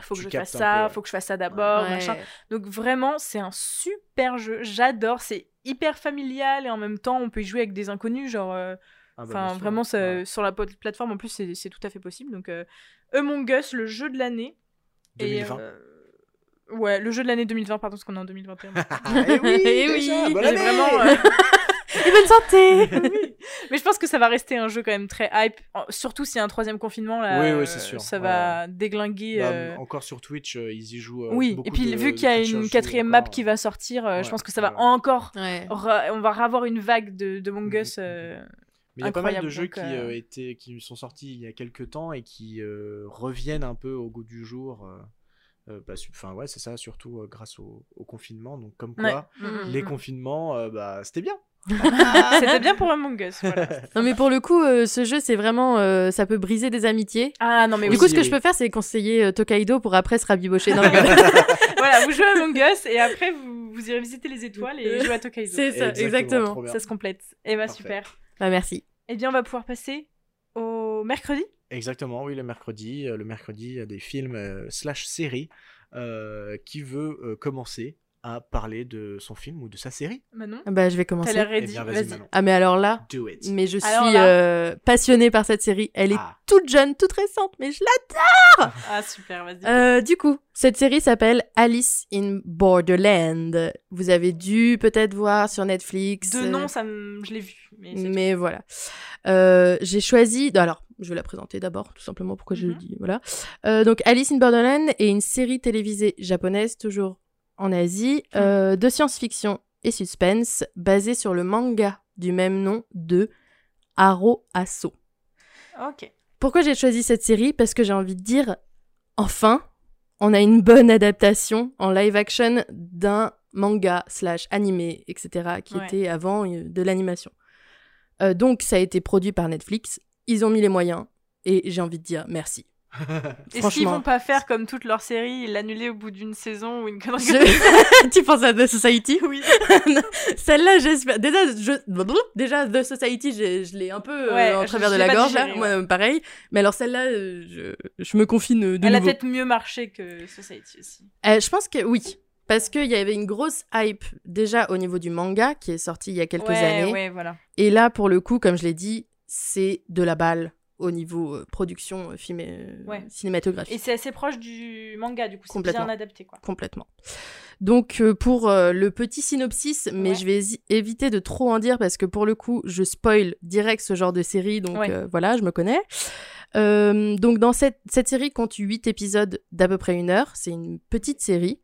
Faut que je fasse ça,
peu, ouais.
faut que je fasse ça d'abord,
Ouais.
machin. Donc vraiment, c'est un super jeu. J'adore. C'est hyper familial et en même temps, on peut y jouer avec des inconnus. Genre, euh,
Ah bah,
enfin, vraiment, ça-
ouais.
sur la plateforme, en plus, c'est tout à fait possible. Donc, euh, Among Us, le jeu de l'année. Et,
2020.
euh, Ouais, le jeu de l'année 2020, pardon, parce qu'on est en 2021.
Eh oui,
Eh
déjà,
oui,
bonne
vraiment. euh,
Et bonne santé
oui. Mais je pense que ça va rester un jeu quand même très hype. Surtout s'il y a un troisième confinement, là,
Oui, oui, c'est sûr.
ça
Ouais.
va déglinguer.
Bah,
euh,
Encore sur Twitch, euh, ils y jouent. euh,
Oui,
beaucoup
et puis
de-
vu qu'il y a une
jouent
quatrième map
encore,
qui va sortir, euh, je pense que ça va encore.
Ouais.
On va avoir une vague de, de Among
Mhm,
Us. euh,
Mais il y a pas mal de jeux qui,
euh,
étaient, qui sont sortis il y a quelques temps et qui euh, reviennent un peu au goût du jour. euh, bah, Enfin, ouais, c'est ça, surtout euh, grâce au, au confinement. Donc, comme quoi,
Ouais.
Mhm.
les confinements, euh, bah, c'était bien.
C'était bien pour Among Us. voilà.
Non, mais pour le coup, euh, ce jeu, c'est vraiment. euh, ça peut briser des amitiés.
Ah non, mais
du
oui.
coup, ce que
oui.
je peux faire, c'est conseiller euh, Tokaido pour après se rabibocher. Non, je rigole.
voilà, vous jouez à Among Us et après vous, vous irez visiter les étoiles et jouer à Tokaido.
c'est ça,
Exactement,
exactement.
trop bien.
Ça se complète. Et bah
Parfait.
super.
Bah, merci.
Eh bien, on va pouvoir passer au mercredi.
Exactement, oui, le mercredi. euh, le mercredi, il y a des films euh, slash séries euh, qui veut euh, commencer à parler de son film ou de sa série.
Manon,
Bah, je vais
t'as
commencer.
l'air
Eh bien, vas-y.
Ah, mais alors là,
Do it.
mais je suis
là-
euh, passionnée par cette série. Elle est
Ah.
toute jeune, toute récente, mais je
Ah super, vas-y.
Euh, du coup, cette série s'appelle Alice in Borderland. Vous avez dû peut-être voir sur Netflix.
De nom, ça me... je l'ai vu. Mais, c'est
Mais voilà. Euh, j'ai choisi. Alors, je vais la présenter d'abord, tout simplement pourquoi je le
Mhm.
dis. Voilà. Euh, donc, Alice in Borderland est une série télévisée japonaise, toujours en Asie, euh, de science-fiction et suspense, basée sur le manga du même nom de Haro Asso.
Ok.
Pourquoi j'ai choisi cette série? Parce que j'ai envie de dire, enfin, on a une bonne adaptation en live action d'un manga slash animé, etc., qui
Ouais.
était avant euh, de l'animation. Euh, donc, ça a été produit par Netflix. Ils ont mis les moyens. Et j'ai envie de dire merci.
Est-ce qu'ils vont pas faire comme toutes leurs séries, l'annuler au bout d'une saison ou une connerie
Je- tu penses à The Society
Oui.
Celle-là, j'espère. Déjà, je... déjà, The Society, je l'ai un peu euh, en travers de la gorge, là. Moi, pareil. Mais alors, celle-là, euh, je... je me confine euh, de
Elle a peut-être mieux marché que Society aussi.
Euh, je pense que oui. Parce qu'il y avait une grosse hype déjà au niveau du manga qui est sorti il y a quelques
ouais,
années.
voilà.
Et là, pour le coup, comme je l'ai dit, c'est de la balle au niveau euh, production euh, film et, euh,
Ouais.
cinématographique.
Et c'est assez proche du manga, du coup, c'est bien adapté, quoi.
Complètement. Donc, euh, pour euh, le petit synopsis, mais
Ouais.
je vais éviter de trop en dire parce que pour le coup, je spoil direct ce genre de série. Donc
Ouais.
euh, voilà, je me connais. Donc, dans cette, cette série compte 8 épisodes d'à peu près une heure. C'est une petite série.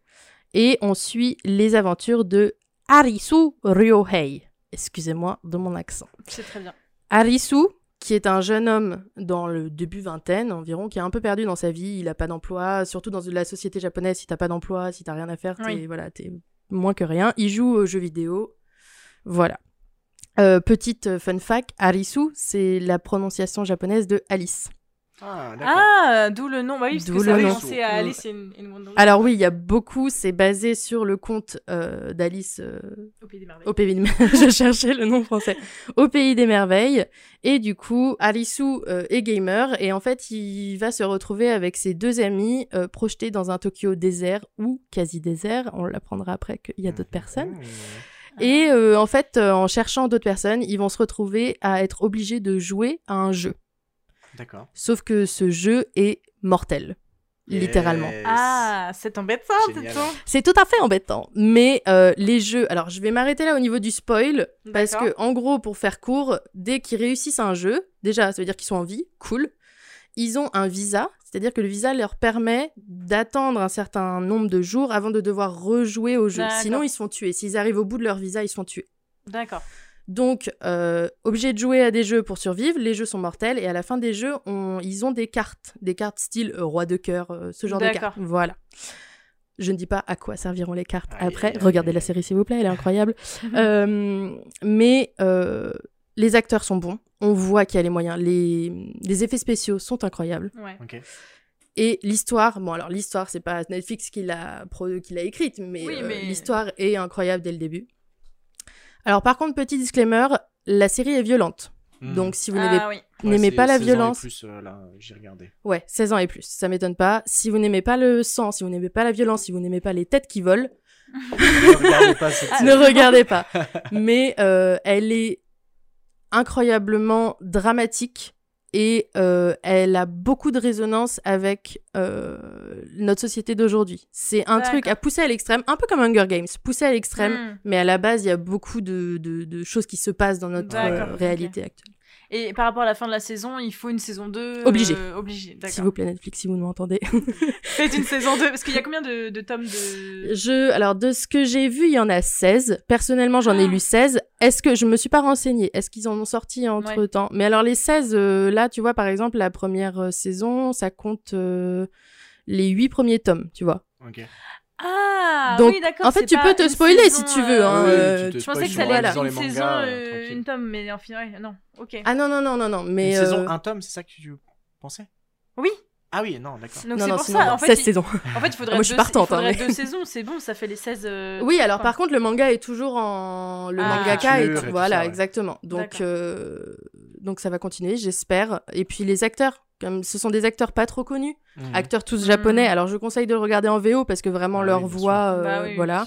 Et on suit les aventures de Arisu Ryohei. Excusez-moi de mon accent.
C'est très bien.
Arisu, qui est un jeune homme dans le début vingtaine environ, qui est un peu perdu dans sa vie, il a pas d'emploi, surtout dans la société japonaise, si t'as pas d'emploi, si t'as rien à faire, t'es
Oui.
voilà, t'es moins que rien. Il joue aux jeux vidéo, voilà. Euh, petite euh, fun fact, Arisu, c'est la prononciation japonaise de Alice.
Ah, d'accord.
Ah, d'où le nom. Bah oui, parce que ça
nom.
à. Alice in, in Wonderland.
Alors oui, il y a beaucoup, c'est basé sur le conte euh, d'Alice euh,
Au Pays des Merveilles.
Au pays des merveilles. Je cherchais le nom français. Au pays des merveilles. Et du coup, Alisu euh, est gamer et en fait, il va se retrouver avec ses deux amis euh, projetés dans un Tokyo désert ou quasi désert. On l'apprendra après qu'il y a d'autres personnes.
Mmh.
Et euh, en fait, euh, en cherchant d'autres personnes, ils vont se retrouver à être obligés de jouer à un jeu.
D'accord.
Sauf que ce jeu est mortel. littéralement.
Yes.
Ah, c'est embêtant, c'est tout.
C'est tout à fait embêtant. Mais euh, les jeux, alors je vais m'arrêter là au niveau du spoil, parce que en gros, pour faire court, dès qu'ils réussissent un jeu, déjà, ça veut dire qu'ils sont en vie, cool. Ils ont un visa, c'est-à-dire que le visa leur permet d'attendre un certain nombre de jours avant de devoir rejouer au jeu. Sinon, ils se font tuer. S'ils arrivent au bout de leur visa, ils se font tuer.
D'accord.
Donc, euh, obligés de jouer à des jeux pour survivre. Les jeux sont mortels et à la fin des jeux, on- ils ont des cartes, des cartes style euh, roi de cœur, euh, ce genre de
D'accord.
cartes. Voilà. Je ne dis pas à quoi serviront les cartes
Aïe,
après. Regardez
aïe,
la série s'il vous plaît, elle est incroyable. Euh, mais euh, les acteurs sont bons. On voit qu'il y a les moyens. Les, les effets spéciaux sont incroyables.
Ouais.
Ok.
Et l'histoire, bon alors l'histoire c'est pas Netflix qui l'a qui l'a écrite, mais,
Oui,
euh,
mais-
l'histoire est incroyable dès le début. Alors par contre petit disclaimer, la série est violente.
Hmm.
Donc si vous n'aimez
Ah oui.
Ouais,
n'aimez pas la
16 ans et
violence,
plus, euh, là, j'ai regardé.
ouais 16 ans et plus, ça m'étonne pas. Si vous n'aimez pas le sang, si vous n'aimez pas la violence, si vous n'aimez pas les têtes qui volent,
ne regardez pas cette série.
ne regardez pas. Mais euh, elle est incroyablement dramatique et euh, elle a beaucoup de résonance avec euh, notre société d'aujourd'hui. C'est un truc à pousser à l'extrême, un peu comme Hunger Games, poussé à l'extrême,
Hmm.
mais à la base, il y a beaucoup de, de- de choses qui se passent dans notre euh, réalité actuelle.
Et par rapport à la fin de la saison, il faut une saison 2
Obligé.
euh, obligé,
S'il
d'accord.
vous plaît, Netflix, si vous nous entendez.
Faites une saison 2 parce qu'il y a combien de, de tomes de
Je, alors, de ce que j'ai vu, il y en a 16. Personnellement, j'en ai
Ah.
lu 16. Est-ce que je me suis pas renseignée Est-ce qu'ils en ont sorti entre temps Mais alors, les 16, euh, là, tu vois, par exemple, la première euh, saison, ça compte euh, les 8 premiers tomes, tu vois.
Ok.
Ah
Donc,
oui, d'accord.
en fait, tu peux te spoiler
saison,
si tu veux, hein,
Oui,
euh,
tu
Je pensais que ça
spoil
allait être une
les
saison,
mangas,
euh,
tranquille.
une tome, mais en final, non. Ok.
Ah non, non, non, non, non. Mais.
Une
euh,
saison, un tome, c'est ça que tu pensais?
Oui.
Ah oui, non, d'accord.
Donc
non,
c'est
non,
pour
sinon,
ça.
non,
En fait,
16
il...
saisons.
en fait, il faudrait
Moi, je suis
deux,
partante,
il faudrait
hein, mais-
deux saisons. C'est bon, ça fait les 16. euh,
Oui, alors
enfin,
par contre, le manga est toujours en. Le
Ah.
mangaka
et tout
Voilà,
ça, ouais.
exactement. Donc, euh, donc, ça va continuer, j'espère. Et puis, les acteurs, comme ce sont des acteurs pas trop connus,
Mhm.
acteurs tous japonais,
Mhm.
alors je conseille de le regarder en VO parce que vraiment
Ah
leur
oui,
voix, euh,
bah oui,
voilà,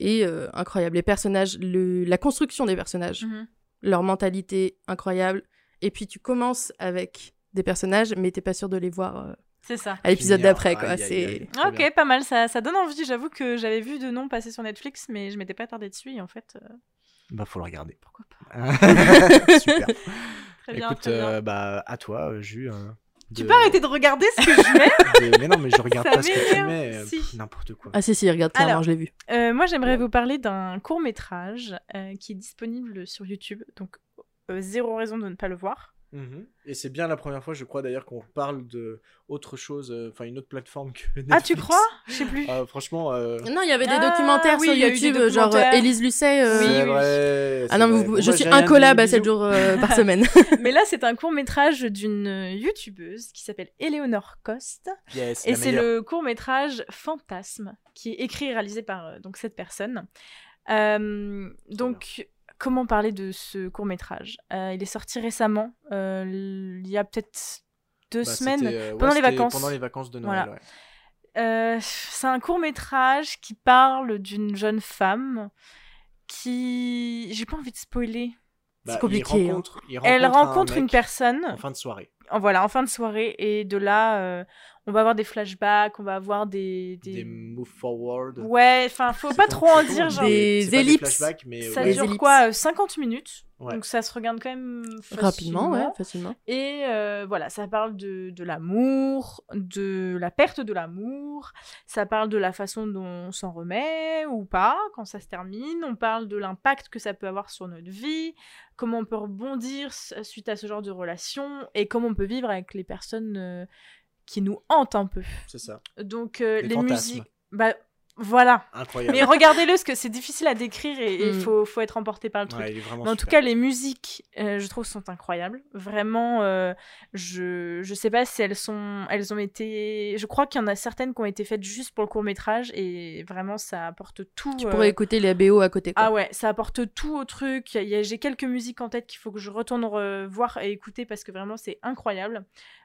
et euh, incroyable. Les personnages, le... la construction des personnages,
Mhm.
leur mentalité incroyable. Et puis tu commences avec des personnages, mais t'es pas sûr de les voir euh,
C'est ça.
à l'épisode d'après, quoi.
Aïe, aïe,
C'est
aïe. Très
Ok,
bien.
pas mal. Ça, ça donne envie. J'avoue que j'avais vu de noms passer sur Netflix, mais je m'étais pas attardée dessus. Et en fait, euh,
Bah, faut le regarder.
pourquoi pas.
Super.
Très bien,
Écoute,
très bien.
euh, bah, à toi, euh, Jus. euh,
Tu peux arrêter de regarder ce que je mets
de- Mais non, mais je regarde
Ça
pas ce que tu mets. euh,
si.
N'importe quoi.
Ah si si, regarde clairement,
Alors.
je l'ai vu.
Euh, moi, j'aimerais vous parler d'un court métrage qui est disponible sur YouTube. Donc, euh, zéro raison de ne pas le voir.
Mhm. Et c'est bien la première fois, je crois d'ailleurs, qu'on parle de autre chose, euh, enfin une autre plateforme que Netflix.
Ah, tu crois? Je sais plus.
Ah, Franchement, euh,
Non, il y avait des
Ah,
documentaires
oui,
sur YouTube, genre
documentaires.
euh, Élise Lucet. euh,
Oui, oui.
vrai.
Ah non, mais
vrai.
vous-
Bon,
je
moi,
suis incollable à
bisous.
7 jours euh, par semaine.
Mais là, c'est un court métrage d'une youtubeuse qui s'appelle Eleonore Coste.
Yes,
Et c'est le court métrage Fantasme, qui est écrit et réalisé par euh, donc, cette personne. Euh, donc, comment parler de ce court métrage Il est sorti récemment, euh, il y a peut-être deux
Bah,
semaines.
euh, ouais,
pendant les vacances.
Pendant les vacances de Noël,
Voilà.
ouais.
Euh, c'est un court métrage qui parle d'une jeune femme qui. J'ai pas envie de spoiler.
Bah, il
compliqué, hein.
rencontre- il
Elle
un
rencontre une personne.
En fin de soirée.
en, voilà, en fin de soirée, et de là, euh, on va avoir des flashbacks, on va avoir des.
Des,
des...
move forward.
Ouais, enfin, faut pas trop en dire, genre.
Des ellipses.
flashbacks, mais
Ça
ouais.
Dure
ellipses.
quoi euh, 50 minutes?
Ouais.
Donc ça se regarde quand même
Rapidement, ouais,
facilement. Et euh, voilà, ça parle de, de l'amour, de la perte de l'amour, ça parle de la façon dont on s'en remet ou pas quand ça se termine, on parle de l'impact que ça peut avoir sur notre vie, comment on peut rebondir suite à ce genre de relation et comment on peut vivre avec les personnes euh, qui nous hantent un peu.
C'est ça.
Donc euh,
Les
musiques... Bah voilà.
Incroyable.
Mais regardez-le parce que c'est difficile à décrire et il
Mm.
faut, faut être emporté par le truc.
Ouais, il est vraiment
Mais en tout cas, les musiques, euh, je trouve, sont incroyables. Vraiment, euh, je je sais pas si elles sont, elles ont été. Je crois qu'il y en a certaines qui ont été faites juste pour le court métrage et vraiment, ça apporte tout.
Tu
euh,
pourrais écouter les BO à côté. Quoi.
Ah ouais, ça apporte tout au truc. J'ai quelques musiques en tête qu'il faut que je retourne re- voir et écouter parce que vraiment c'est incroyable.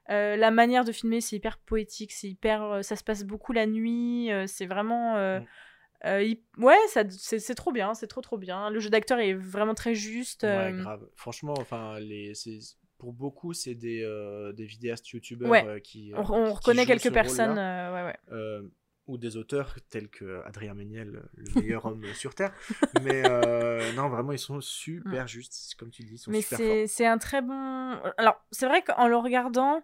Euh, la manière de filmer, c'est hyper poétique, c'est hyper, euh, ça se passe beaucoup la nuit. euh, c'est vraiment,
Mm.
ouais, ça, c'est trop bien, c'est trop trop bien. Le jeu d'acteur est vraiment très juste.
Ouais, grave. Franchement, enfin, les, pour beaucoup, c'est des, des vidéastes youtubeurs
Ouais.
qui.
On, on
qui
reconnaît quelques personnes. ouais, ouais.
ou des auteurs tels que Adrien Méniel, le meilleur homme sur Terre. Mais non, vraiment, ils sont super justes, comme tu dis, ils sont
Mm. Mais c'est un très bon. Alors, c'est vrai qu'en le regardant.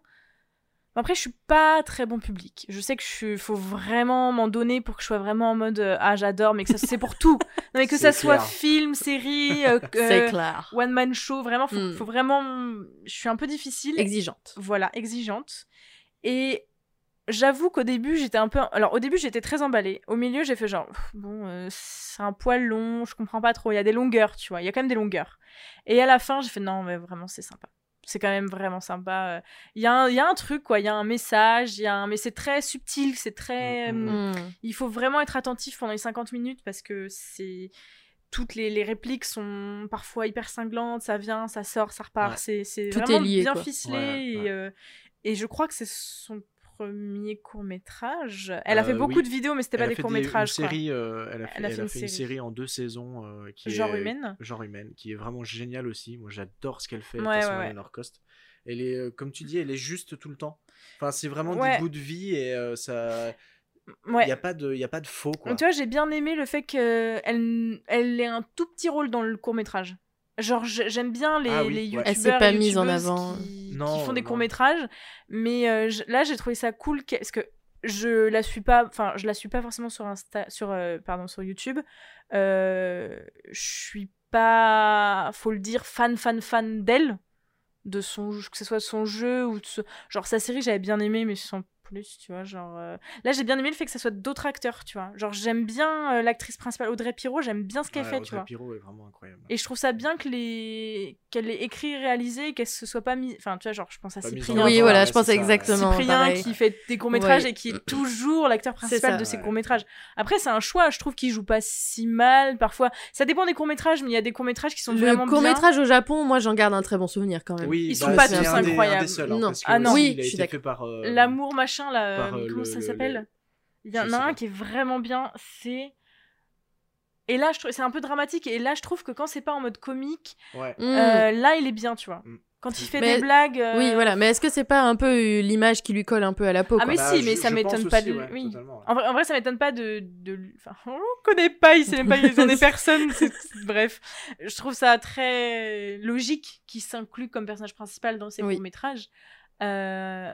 Après, je suis pas très bon public. Je sais que je faut vraiment m'en donner pour que je sois vraiment en mode euh, ah j'adore, mais que ça c'est pour tout. Non mais que ça soit film, série, euh, euh,
clair.
one man show, vraiment faut,
Mm.
faut vraiment. Je suis un peu difficile.
Exigeante.
voilà, exigeante. Et j'avoue qu'au début, j'étais un peu. Alors, au début, j'étais très emballée. Au milieu, j'ai fait genre, bon, euh, c'est un poil long, je comprends pas trop. Il y a des longueurs, tu vois, il y a quand même des longueurs. Et à la fin, j'ai fait non, mais vraiment, c'est sympa. C'est quand même vraiment sympa. Il y, a un- il y a un truc, quoi. Il y a un message, il y a un... mais c'est très subtil, c'est très.
Mm,
euh,
Mm.
il faut vraiment être attentif pendant les 50 minutes parce que c'est toutes les, les répliques sont parfois hyper cinglantes, ça vient, ça sort, ça repart,
Ouais.
c'est c'est
Tout est
vraiment
lié,
bien
quoi.
ficelé
Ouais,
et, euh, et je crois que c'est son premier court métrage. Elle a fait
Euh,
beaucoup
oui.
de vidéos mais c'était pas
a
des courts
une
métrages. quoi.
série, euh, elle a fait,
Elle a
elle
fait
a
une
fait une
série.
série en deux saisons euh, qui
Genre
est
humaine.
genre humaine, qui est vraiment géniale aussi. Moi, j'adore ce qu'elle fait.
Ouais,
Ouais. Cost. Elle est, euh, comme tu dis, elle est juste tout le temps. Enfin, c'est vraiment
Ouais.
des bouts de vie et euh, ça, il
Ouais.
y a pas de, il y a pas de faux quoi.
Tu vois, j'ai bien aimé le fait qu'elle elle ait un tout petit rôle dans le court métrage. Genre, j'ai- j'aime bien les,
Ah oui,
les
ouais.
youtubeurs
Elle s'est pas mise en avant.
Qui, qui
Non,
font des
non.
courts métrages, mais euh, je- là j'ai trouvé ça cool que- parce que je la suis pas, enfin je la suis pas forcément sur Insta, sur euh, pardon sur YouTube. Euh, je suis pas, faut le dire, fan fan fan d'elle, de son, que ce soit son jeu ou de ce- genre sa série j'avais bien aimé mais sans plus, tu vois, genre euh, là j'ai bien aimé le fait que ça soit d'autres acteurs, tu vois. Genre j'aime bien euh, l'actrice principale Audrey Pirot, j'aime bien ce qu'elle
Ouais,
fait,
Audrey
tu vois.
Pirot est vraiment incroyable.
Et je trouve ça bien que les qu'elle ait écrit, réalisé, qu'elle se soit pas mis. Enfin, tu vois, genre, je pense à
Pas mise
Cyprien.
Oui, voilà,
ouais,
je pense exactement.
Cyprien
pareil.
qui fait des courts métrages
Ouais.
et qui est toujours l'acteur principal
ça.
de ses
Ouais.
courts métrages. Après, c'est un choix. Je trouve qu'il joue pas si mal. Parfois, ça dépend des courts métrages, mais il y a des courts métrages qui sont vraiment
Le court
bien.
métrage au Japon, moi j'en garde un très bon souvenir quand même.
Oui,
Ils
bah,
sont pas tous incroyables.
hein,
Non.
Ah non.
Oui, je suis d'accord.
euh,
L'amour machin là,
par,
euh,
euh,
comment
le-
ça
le-
s'appelle Il y en a un
pas.
qui est vraiment bien. C'est et là, je trouve c'est un peu dramatique. Et là, je trouve que quand c'est pas en mode comique,
Ouais.
Mm.
euh, là, il est bien, tu vois.
Mm.
Quand il fait
Mais-
des blagues. euh,
Oui, voilà. Mais est-ce que c'est pas un peu l'image qui lui colle un peu à la peau
Ah,
quoi
mais
Bah,
si, mais
je-
ça m'étonne pas
aussi,
de-
ouais,
oui.
ouais.
En vrai, en vrai, ça m'étonne pas de, de... Enfin, on le connaît pas, il sait même pas des personnes. c'est- Bref, je trouve ça très logique qu'il s'inclut comme personnage principal dans ses
Oui.
courts-métrages. Euh,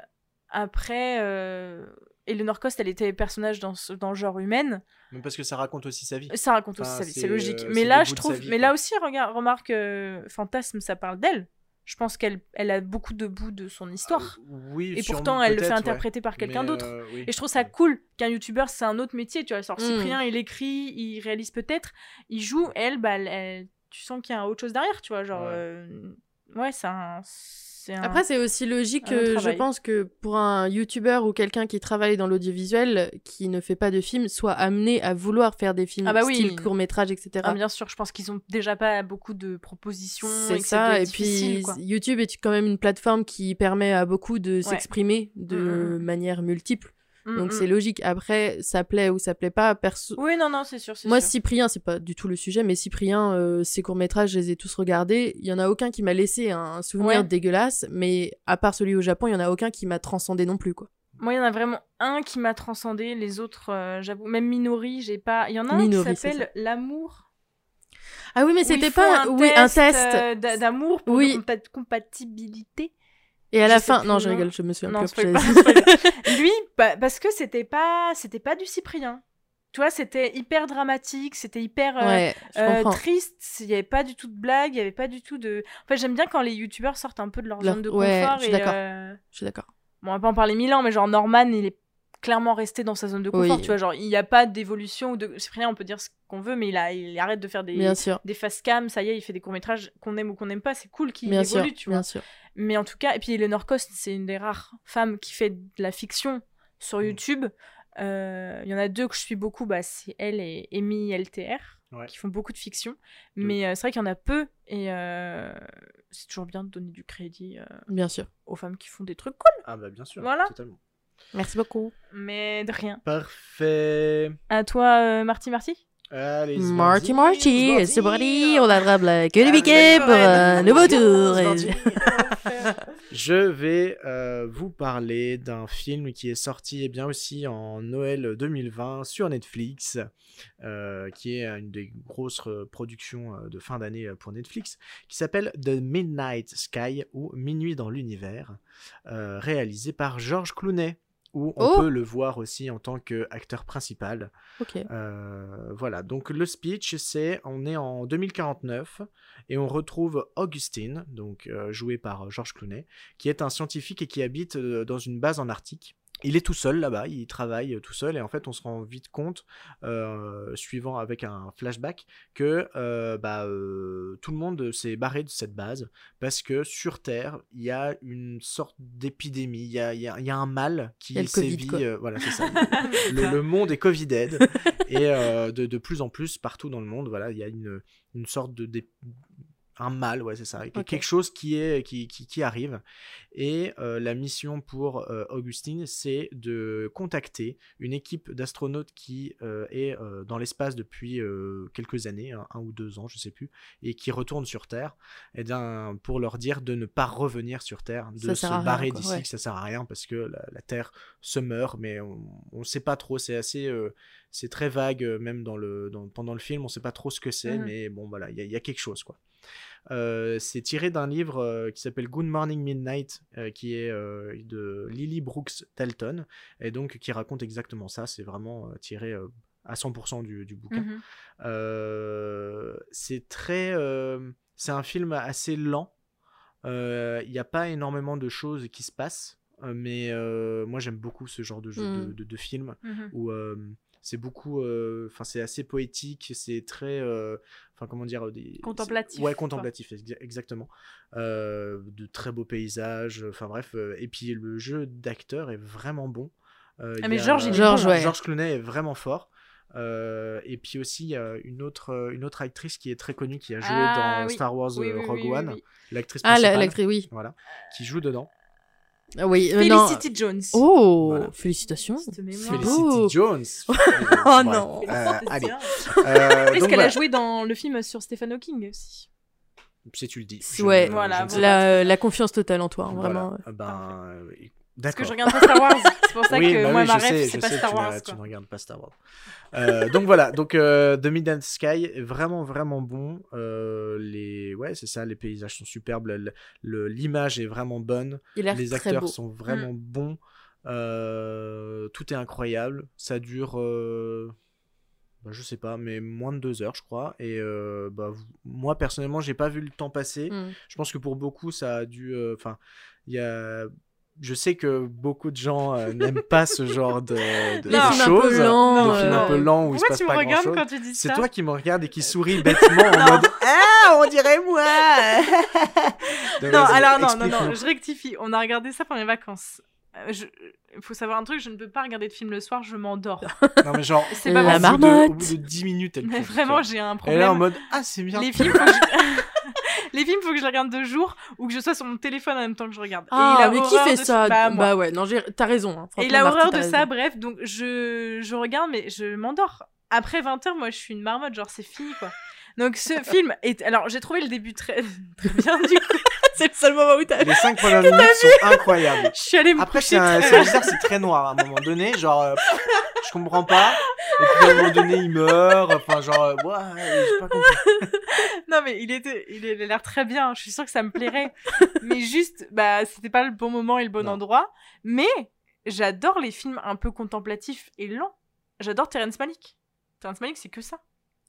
Après, euh... Eleanor Cost, elle était personnage dans, ce- dans le genre humaine.
Même parce que ça raconte aussi sa vie.
Ça raconte aussi sa vie, c'est logique.
euh,
mais là, je trouve...
vie,
mais
quoi.
là aussi, regarde, remarque, euh, Fantasme, ça parle d'elle. Je pense qu'elle elle a beaucoup de bouts de son histoire.
Euh, oui,
Et pourtant, elle le fait
ouais.
interpréter par quelqu'un d'autre.
euh, oui.
Et je trouve ça cool qu'un youtubeur, c'est un autre métier, tu vois. Genre,
Mm.
Cyprien, il écrit, il réalise peut-être, il joue, elle, bah, elle- elle- tu sens qu'il y a autre chose derrière, tu vois. Genre,
Ouais.
euh, ouais, c'est un. Un-
Après, c'est aussi logique, je pense que pour un youtubeur ou quelqu'un qui travaille dans l'audiovisuel, qui ne fait pas de films, soit amené à vouloir faire des films
Ah bah oui.
style court-métrage, etc.
Ah, bien sûr, je pense qu'ils ont déjà pas beaucoup de propositions.
C'est ça, et puis
quoi.
YouTube est quand même une plateforme qui permet à beaucoup de s'exprimer de
Mm, mm.
manière multiple.
Mm,
Donc c'est logique. Après, ça plaît ou ça plaît pas. Perso...
Oui, non, non, c'est sûr.
Moi,
sûr.
Cyprien, c'est pas du tout le sujet, mais Cyprien, euh, ses courts-métrages, je les ai tous regardés. Il y en a aucun qui m'a laissé un souvenir
Ouais.
dégueulasse, mais à part celui au Japon, il y en a aucun qui m'a transcendé non plus, quoi.
Moi, il y en a vraiment un qui m'a transcendé, les autres, euh, j'avoue. Même Minori, j'ai pas. Il y en a un
Minori,
qui s'appelle L'amour.
Ah oui, mais c'était pas, oui, un test.
euh, d'a- d'amour pour
Oui.
de compa- compatibilité.
Et à la fin, non, je
nom.
rigole, je me j'avais-
spoil pas. Lui, bah, parce que c'était pas, c'était pas du Cyprien. Tu vois, c'était hyper dramatique, c'était hyper euh,
ouais,
euh, triste. Il y avait pas du tout de blague, il y avait pas du tout de. En fait, j'aime bien quand les youtubeurs sortent un peu de leur zone de
ouais,
confort.
je suis d'accord.
euh,
Je suis d'accord.
Bon, on va pas en parler mille ans, mais genre Norman, il est clairement resté dans sa zone de confort.
Oui.
Tu vois, genre il n'y a pas d'évolution ou de. Cyprien, on peut dire ce qu'on veut, mais il a, il arrête de faire des.
Bien sûr,
Des face cam, ça y est, il fait des courts-métrages qu'on aime ou qu'on n'aime pas, c'est cool qu'il évolue,
sûr,
tu vois.
bien sûr.
Mais en tout cas, et puis Eleanor Cost, c'est une des rares femmes qui fait de la fiction sur
Mm.
YouTube. Euh, Il y en a deux que je suis beaucoup, bah, c'est elle et Amy LTR,
Ouais.
qui font beaucoup de fiction. Mais euh, c'est vrai qu'il y en a peu, et euh, c'est toujours bien de donner du crédit euh,
Bien sûr.
aux femmes qui font des trucs cool.
Ah bah bien sûr.
Voilà.
Totalement.
Merci beaucoup.
Mais de rien.
Parfait.
À toi, euh, Marty Marty
Allez,
Marty Marty,
c'est parti.
on attrape la queue du biquet pour un nouveau tour.
Je vais euh, vous parler d'un film qui est sorti eh bien aussi en Noël 2020 sur Netflix, euh, qui est une des grosses euh, productions euh, de fin d'année euh, pour Netflix, qui s'appelle The Midnight Sky ou Minuit dans l'univers, euh, réalisé par George Clooney, où on
Oh.
peut le voir aussi en tant qu'acteur principal.
Ok.
Euh, voilà, donc le speech, c'est on est en 2049 et on retrouve Augustine, donc euh, joué par euh, George Clooney, qui est un scientifique et qui habite dans une base en Arctique. Il est tout seul là-bas, il travaille tout seul et en fait on se rend vite compte, euh, suivant avec un flashback, que euh, bah, euh, tout le monde s'est barré de cette base parce que sur Terre il y a une sorte d'épidémie, il y a, il y a- il y a un mal qui
le
sévit,
quoi.
euh, voilà c'est ça. le, le monde est Covided et euh, de, de plus en plus partout dans le monde, voilà il y a une, une sorte de un mal, ouais, c'est ça.
Ok.
Quelque chose qui, est, qui, qui, qui arrive. Et euh, la mission pour euh, Augustine, c'est de contacter une équipe d'astronautes qui euh, est dans l'espace depuis quelques années, un, un ou deux ans, je sais plus, et qui retourne sur Terre, et bien, pour leur dire de ne pas revenir sur Terre, de se barrer d'ici,
ouais.
que ça sert à rien parce que la, la Terre se meurt, mais on ne sait pas trop. C'est assez, c'est très vague, même dans le, dans- pendant le film, on sait pas trop ce que c'est,
Mhm.
mais bon, voilà, il y, y a quelque chose, quoi. Euh, c'est tiré d'un livre euh, qui s'appelle Good Morning Midnight, euh, qui est de Lily Brooks Dalton, et donc qui raconte exactement ça. C'est vraiment tiré à 100% du, du bouquin. Euh, c'est très. c'est un film assez lent. Il n'y a pas énormément de choses qui se passent, mais moi j'aime beaucoup ce genre de, jeu,
Mm.
de, de, de film
Mhm.
où c'est beaucoup. Enfin, c'est assez poétique, c'est très. euh, Enfin, comment dire des-
Contemplatif,
Ouais, contemplatif, exa- exactement. Euh, de très beaux paysages, enfin bref. euh, et puis le jeu d'acteur est vraiment bon. Euh,
Ah, mais
a-
Georges, bon.
ouais.
Georges Clooney est vraiment fort. Euh, et puis aussi, il y a une autre, euh, une autre actrice qui est très connue, qui a joué
Ah,
dans
oui.
Star Wars
Oui,
euh,
oui,
Rogue
oui, oui,
One,
oui.
l'actrice
Ah,
principale,
l'actrice, oui.
voilà, qui joue dedans.
Ah oui, euh, non.
Felicity Jones.
Oh,
Voilà.
félicitations.
Felicity
Oh.
Jones.
Oh
Bref.
non.
Euh, allez. Euh,
Est-ce
donc
qu'elle
voilà.
a joué dans le film sur Stephen Hawking aussi?
Si tu le dis.
Ouais.
ne-
Voilà,
sais
voilà.
La, la confiance totale en toi, hein, vraiment.
Ah Ben, euh,
Parce que je regarde pas Star Wars? C'est pour ça
Oui,
que
bah
moi,
oui,
ma
je
rêve,
sais,
c'est
je
pas
sais,
Star
tu,
Wars.
tu ne regardes pas Star Wars. Euh, donc voilà, donc euh, The Midnight Sky est vraiment vraiment bon. Euh, les ouais c'est ça, les paysages sont superbes, l'image est vraiment bonne, les acteurs sont vraiment bons, Euh, tout est incroyable. Ça dure, bah, je sais pas, mais moins de deux heures je crois. Et euh, bah, moi personnellement j'ai pas vu le temps passer.
Mm.
Je pense que pour beaucoup, ça a dû. euh, Enfin, il y a. Je sais que beaucoup de gens euh, n'aiment pas ce genre de, de,
Les
de
films
un peu
choses, des films un
euh,
peu lents où il se passe
tu me
pas grand
regardes
chose.
quand tu dis ça
C'est toi qui me regarde et qui sourit bêtement en mode Ah, on dirait moi
Non, alors non, non, non, je rectifie. On a regardé ça pendant les vacances. Euh, je- Il faut savoir un truc, je ne peux pas regarder de film le soir, je m'endors.
Non, mais genre,
C'est pas
La
au
possible.
bout, de, au
marmotte.
bout de 10 minutes, elle
Mais vraiment, j'ai un.
Elle est là en
problème.
mode Ah, c'est bien.
Les films. Les films, faut que je les regarde deux jours ou que je sois sur mon téléphone en même temps que je regarde. Et
Ah,
il a
mais qui fait
de-
ça
Bah.
Bah ouais, non, t'as raison. hein.
Et il a horreur de ça, bref, donc je, je regarde, mais je m'endors. Après 20h, moi, je suis une marmotte, genre, c'est fini, quoi. Donc, ce film est. Alors, j'ai trouvé le début très, très bien, du coup.
C'est le seul moment où t'as.
Les 5 premières minutes sont incroyables.
Je suis allée me
Après, c'est bizarre, c'est très noir à un moment donné. Genre, euh, je comprends pas. Et puis à un moment donné, il meurt. Enfin, genre, euh, ouais, j'ai pas compris.
Non, mais il était, il a l'air très bien. Je suis sûre que ça me plairait. mais juste, bah, c'était pas le bon moment et le bon
Non.
endroit. Mais j'adore les films un peu contemplatifs et lents. J'adore Terrence Malick. Terrence Malick, c'est que ça.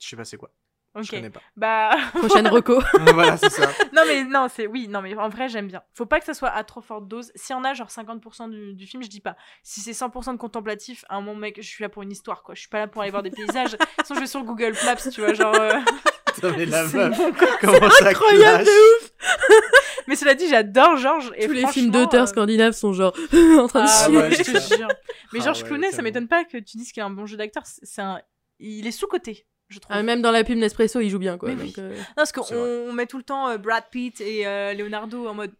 Je sais pas c'est quoi.
Ok.
Je connais pas.
Bah,
Prochaine reco.
voilà, c'est ça.
non, mais non, c'est oui, non, mais en vrai, j'aime bien. Faut pas que ça soit à trop forte dose. Si on a genre 50% du, du film, je dis pas. Si c'est 100% de contemplatif, à un moment, mec, je suis là pour une histoire, quoi. Je suis pas là pour aller voir des paysages. Sinon, je vais sur Google Maps, tu vois, genre. euh,
mais la
c'est
meuf,
bon, quoi.
comment ça
incroyable de ouf.
Mais cela dit, j'adore Georges. Et
Tous les films d'auteurs
euh,
scandinaves sont genre en train de
Ah
chier.
ouais,
je te jure. Mais
Ah
Georges
ouais,
Clooney, ça m'étonne pas que tu dises qu'il a un bon jeu d'acteur. C'est c'est un... Il est sous-coté, je trouve.
Ah, même dans la pub Nespresso, il joue bien quoi.
Mais
donc,
oui.
euh,
Non, parce qu'on met tout le temps euh, Brad Pitt et euh, Leonardo en mode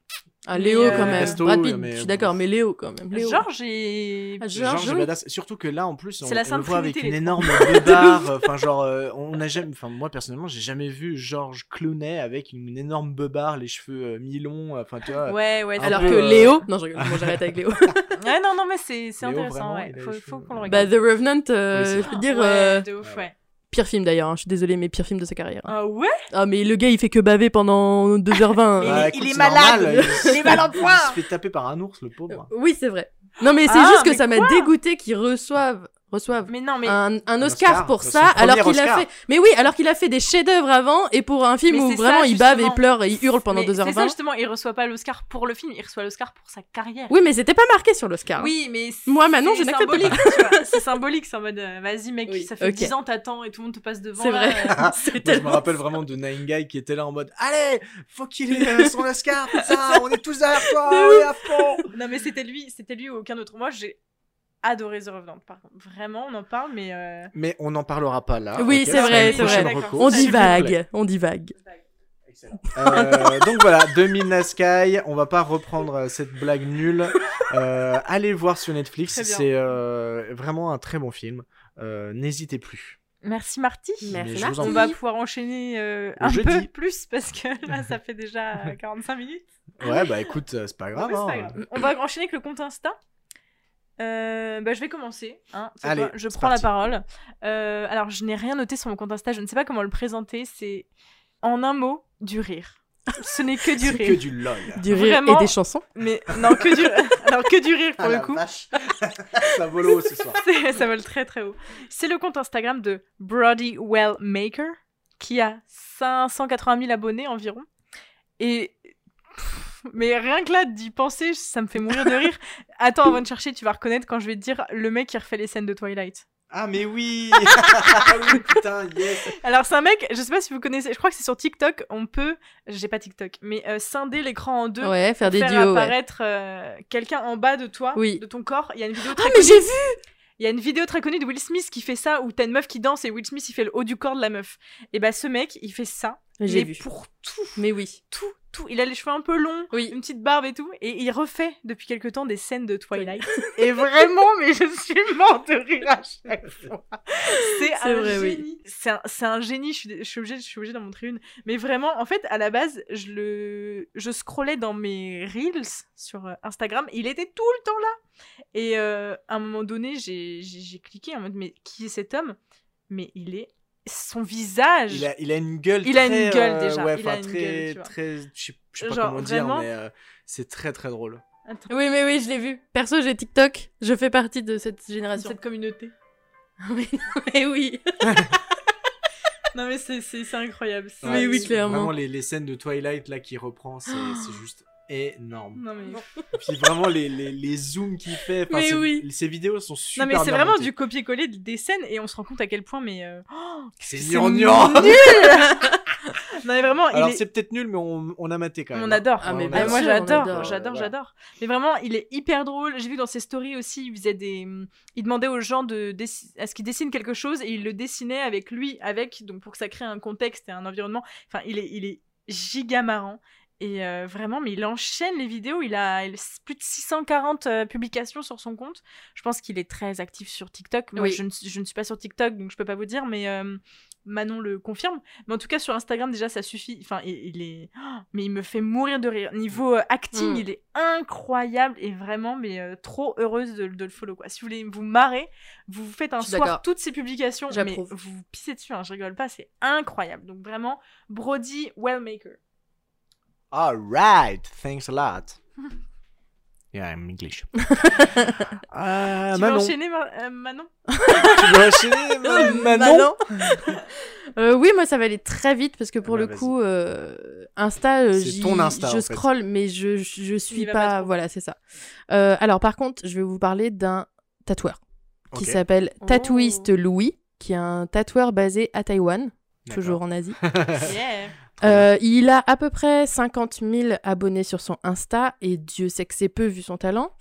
Ah, Léo,
Mais,
quand même.
Resto,
Brad Pitt,
mais
je suis d'accord, mais Léo, quand même. Léo.
Georges et.
Ah,
Georges
oui.
badass. Surtout que là, en plus, on,
C'est la
on le voit avec une énorme beubare. Enfin, genre, euh, on n'a jamais. Enfin, moi personnellement, j'ai jamais vu Georges Clooney avec une énorme beubare, les cheveux euh, mi-longs. Enfin, tu vois.
Ouais, ouais.
Alors
peu,
que
euh,
Léo. Non, je bon, j'arrête avec Léo.
Ouais, non, non, mais c'est c'est
Léo,
intéressant,
vraiment,
ouais. Faut, faut qu'on le
bah,
regarde.
The Revenant, euh,
Oui, c'est
je peux dire,
ouais,
euh,
de ouf, ouais.
Pire film d'ailleurs. hein, Je suis désolée, mais pire film de sa carrière.
Ah ouais?
Ah, mais le gars, il fait que baver pendant 2h20.
Mais
Bah,
il est-
écoute,
il est
c'est
malade.
normal,
Il est mal en point.
Il se fait taper par un ours, le pauvre.
Oui, c'est vrai. Non, mais c'est
Ah,
juste que ça m'a dégoûté qu'ils reçoivent, reçoivent
Mais non, mais.
un, un
Un
Oscar,
Oscar,
pour ça, alors qu'il a fait. Mais oui, alors qu'il a fait des chefs-d'œuvre avant, et pour un film
Mais
où vraiment
ça,
il bave et pleure et il hurle pendant
mais C'est ça
2h20.
justement, il reçoit pas l'Oscar pour le film, il reçoit l'Oscar pour sa carrière.
Oui, mais c'était pas marqué sur l'Oscar.
Oui, mais
Moi,
c'est
je n'accepte
vois. C'est symbolique, c'est en mode euh, vas-y mec,
Oui,
ça fait
ok.
10 ans t'attends et tout le monde te passe devant.
C'est vrai.
euh.
C'est
je me rappelle vraiment de Nine Guy qui était là en mode Allez, faut qu'il ait euh, son Oscar, putain, on est tous derrière toi, on est à fond.
Non mais c'était lui, c'était lui ou aucun autre. Moi j'ai adoré The Revenant par contre. Vraiment, on en parle mais euh,
Mais on n'en parlera pas là.
Oui, c'est vrai, c'est
vrai.
On divague, on divague.
Euh, donc voilà, 2000 Sky, on va pas reprendre euh, cette blague nulle. Euh, allez voir sur Netflix, c'est euh, vraiment un très bon film. Euh, N'hésitez plus.
merci Marty.
Merci,
en
On va pouvoir enchaîner euh, un
jeudi.
peu plus parce que là ça fait déjà euh, 45 minutes.
Ouais, bah écoute, c'est pas grave.
Ouais, c'est pas
hein.
grave. On va enchaîner avec le compte Insta. Euh, bah, je vais commencer. Hein,
Allez,
je prends la parole. Euh, alors, je n'ai rien noté sur mon compte Insta. Je ne sais pas comment le présenter. C'est en un mot du rire. Ce n'est que du
C'est que
rire.
du lol.
Du rire
Vraiment.
et des chansons?
Mais non, que du. Alors que du rire pour
Ah,
le coup.
Ça vole haut ce soir.
Ça vole très très haut. C'est le compte Instagram de Brody Well Maker qui a 580 000 abonnés environ. Et. pff, Mais rien que là d'y penser, ça me fait mourir de rire. Attends, avant de chercher, tu vas reconnaître quand je vais te dire le mec qui refait les scènes de Twilight.
Ah, mais oui Ah oui, putain, yes
Alors c'est un mec, je sais pas si vous connaissez, je crois que c'est sur TikTok, on peut, j'ai pas TikTok, mais euh, scinder l'écran en deux,
Ouais, faire des
faire
duos. ouais.
apparaître euh, quelqu'un en bas de toi,
Oui.
de ton corps. Il y a une vidéo
Ah, mais j'ai vu
Il y a une vidéo très connue de Will Smith qui fait ça, où t'as une meuf qui danse et Will Smith il fait le haut du corps de la meuf. Et bah ce mec, il fait ça,
J'ai
mais
vu.
pour tout,
Mais oui.
tout, tout. Il a les cheveux un peu longs,
Oui.
une petite barbe et tout, et il refait depuis quelque temps des scènes de Twilight. et vraiment, mais je suis morte de rire à chaque fois. C'est un
vrai, oui.
génie. C'est un, génie. Je suis, je suis obligée, je suis obligée d'en montrer une. Mais vraiment, en fait, à la base, je le, je scrollais dans mes reels sur euh, Instagram. Il était tout le temps là. Et euh, à un moment donné, j'ai cliqué en mode mais qui est cet homme? Mais il est son visage.
il a, il a une gueule
Il a une gueule,
euh,
déjà.
Ouais,
Il a
enfin,
une
très,
gueule, tu vois.
très... Je sais pas
Genre,
comment dire,
vraiment
mais euh, c'est très très drôle.
Attends,
Oui, mais oui, je l'ai vu. Perso, j'ai TikTok. Je fais partie de cette génération.
cette communauté.
Oui, mais oui.
Non mais c'est, incroyable. C'est-
Oui, oui,
c'est
clairement.
Vraiment, les, les scènes de Twilight là qui reprend, c'est c'est juste énorme.
Non mais.
Et puis vraiment, les, les, les zooms qu'il fait,
Mais oui.
ces vidéos sont super
Non mais c'est vraiment
montées.
du copier-coller des scènes et on se rend compte à quel point mais euh, oh,
C'est gnangnan.
nul Non mais vraiment
Alors
est...
c'est peut-être nul, mais on, on a maté quand même.
on
hein.
adore.
Ah, mais
on
Ah, moi j'adore, j'adore,
ouais.
j'adore. Mais vraiment, il est hyper drôle. J'ai vu dans ses stories aussi, il faisait des, il demandait aux gens de à ce qu'ils dessinent quelque chose et il le dessinait avec lui, avec donc pour que ça crée un contexte et un environnement. Enfin, il est, il est giga marrant. Et euh, vraiment, mais il enchaîne les vidéos. Il a plus de 640 euh, publications sur son compte. Je pense qu'il est très actif sur TikTok. Moi,
Oui.
je, ne, suis- je ne suis pas sur TikTok, donc je peux pas vous dire, mais euh, Manon le confirme. Mais en tout cas, sur Instagram, déjà, ça suffit. Enfin, il, il est. Oh, mais il me fait mourir de rire. Niveau euh, acting,
Mm.
il est incroyable et vraiment, mais trop heureuse de, de le follow. Quoi. Si vous voulez vous marrer, vous faites un soir toutes ces publications. Mais vous pissez dessus, hein, je rigole pas, c'est incroyable. Donc vraiment, Brody Wellmaker.
Alright, thanks a lot. Yeah, I'm English. Euh,
tu veux
Manon,
enchaîner, Ma- euh, Manon
tu veux enchaîner Ma- Manon
Euh, oui, moi ça va aller très vite parce que pour
Ah bah,
le coup, euh, Insta,
ton
je
fait.
scroll, mais je, je, suis pas. voilà, c'est ça. Euh, alors par contre, je vais vous parler d'un tatoueur qui s'appelle
Oh.
Tattooist Louis, qui est un tatoueur basé à Taïwan, toujours en Asie.
Yeah.
Euh, il a à peu près 50 000 abonnés sur son Insta et Dieu sait que c'est peu vu son talent.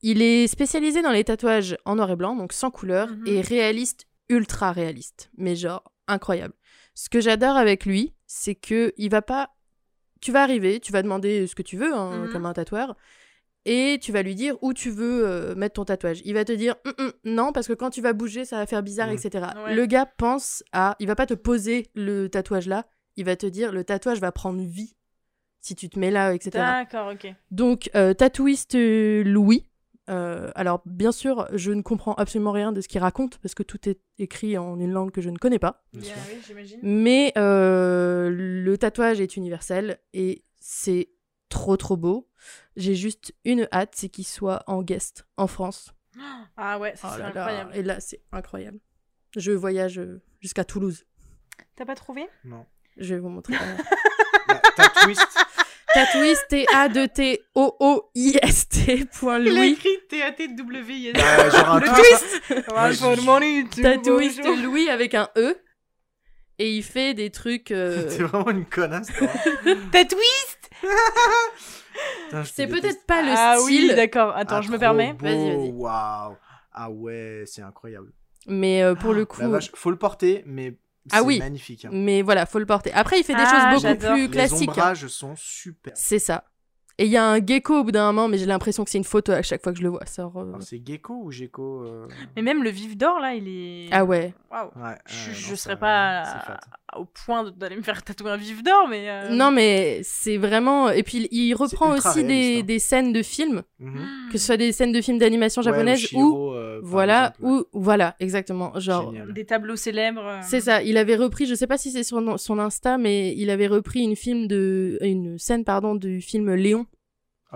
Il est spécialisé dans les tatouages en noir et blanc, donc sans couleur,
Mhm.
et réaliste, ultra réaliste, mais genre incroyable. Ce que j'adore avec lui, c'est que il va pas tu vas arriver, tu vas demander ce que tu veux, hein,
Mhm.
comme un tatoueur, et tu vas lui dire où tu veux euh, mettre ton tatouage. Il va te dire Hum, hum, non, parce que quand tu vas bouger, ça va faire bizarre,
Mhm.
etc.
Ouais.
Le gars pense à. Il va pas te poser le tatouage là, il va te dire le tatouage va prendre vie si tu te mets là, etc.
D'accord, ok.
Donc, euh, tatouiste Louis. Euh, alors, bien sûr, je ne comprends absolument rien de ce qu'il raconte parce que tout est écrit en une langue que je ne connais pas.
Sûr.
oui, j'imagine.
Mais euh, le tatouage est universel et c'est trop trop beau. J'ai juste une hâte, c'est qu'il soit en guest en France.
Ah ouais, ça
Oh
c'est
là,
incroyable.
Et là, c'est incroyable. Je voyage jusqu'à Toulouse.
T'as pas trouvé?
Non.
Je vais vous montrer.
Bah, ta twist.
Tatouiste, T-A-2-T-O-O-I-S-T. point
Il a
Louis.
écrit T-A-T-W-I-S.
Euh, genre un
Le
twist.
Louis avec un E. Et il fait des trucs. euh,
T'es vraiment une connasse, toi. Te
C'est peut-être pas le
Ah
style,
oui, d'accord. Attends,
Ah,
je me permets.
Vas-y, vas-y.
Waouh. Ah ouais, c'est incroyable.
mais euh, pour le
La
coup.
vache, faut le porter, mais
Ah oui.
magnifique. hein.
Mais voilà, faut le porter. Après, il fait des
Ah,
choses beaucoup plus
Les
classiques. hein.
ombrages sont super.
C'est ça. Et il y a un gecko au bout d'un moment, mais j'ai l'impression que c'est une photo à chaque fois que je le vois. Ça re-
Alors, C'est gecko ou gecko euh,
Mais même le vif d'or, là, il est.
Ah ouais.
Waouh.
Ouais,
Je,
ouais,
je
non,
serais pas au point d'aller me faire tatouer un vif d'or, mais. euh,
Non, mais c'est vraiment. Et puis il reprend aussi des,
hein.
des scènes de films,
Mhm.
que ce soit des scènes de films d'animation
Ouais, ou
japonaise ou.
Shiro, euh,
Voilà,
exemple, ouais.
ou. Voilà, exactement. Genre.
Génial.
Des tableaux célèbres. euh,
C'est ça, il avait repris, je sais pas si c'est sur son- son Insta, mais il avait repris une film de, une scène pardon du film Léon.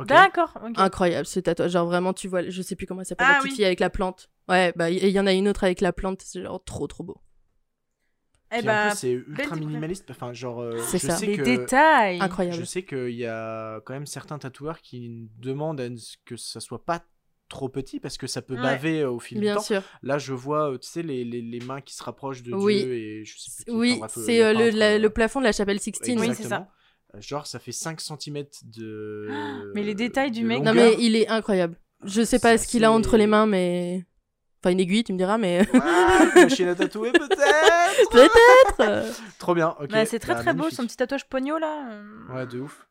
D'accord.
Incroyable ce tatouage, genre vraiment tu vois, je sais plus comment elle s'appelle
Ah
la petite
oui.
fille avec la plante. Ouais, bah et il y en a une autre avec la plante, c'est genre trop trop beau.
Eh
Puis en plus, c'est ultra minimaliste. Enfin, genre, euh,
C'est
je
ça.
sais
les
que
détails.
Incroyable.
je sais qu'il y a quand même certains tatoueurs qui demandent à ce que ça soit pas trop petit parce que ça peut
Ouais.
baver euh, au fil du
Bien
temps.
sûr.
Là, je vois, euh, tu sais, les, les, les mains qui se rapprochent de
Oui.
Dieu et je sais plus qui,
Oui,
enfin, bref,
c'est
le
euh, le,
peintre,
la-
euh,
le plafond de la chapelle Sixtine.
Oui,
oui.
c'est
exactement. Genre, ça fait 5 cm de.
Mais les détails du mec-
Non mais il est incroyable. Je sais pas ce qu'il a entre les mains, mais enfin une aiguille, tu me diras, mais
Ah, une machine à tatouer, peut-être
peut-être.
Trop bien, ok.
Bah, c'est très
Bah,
très beau,
magnifique.
son petit tatouage pogno là.
Ouais, de ouf.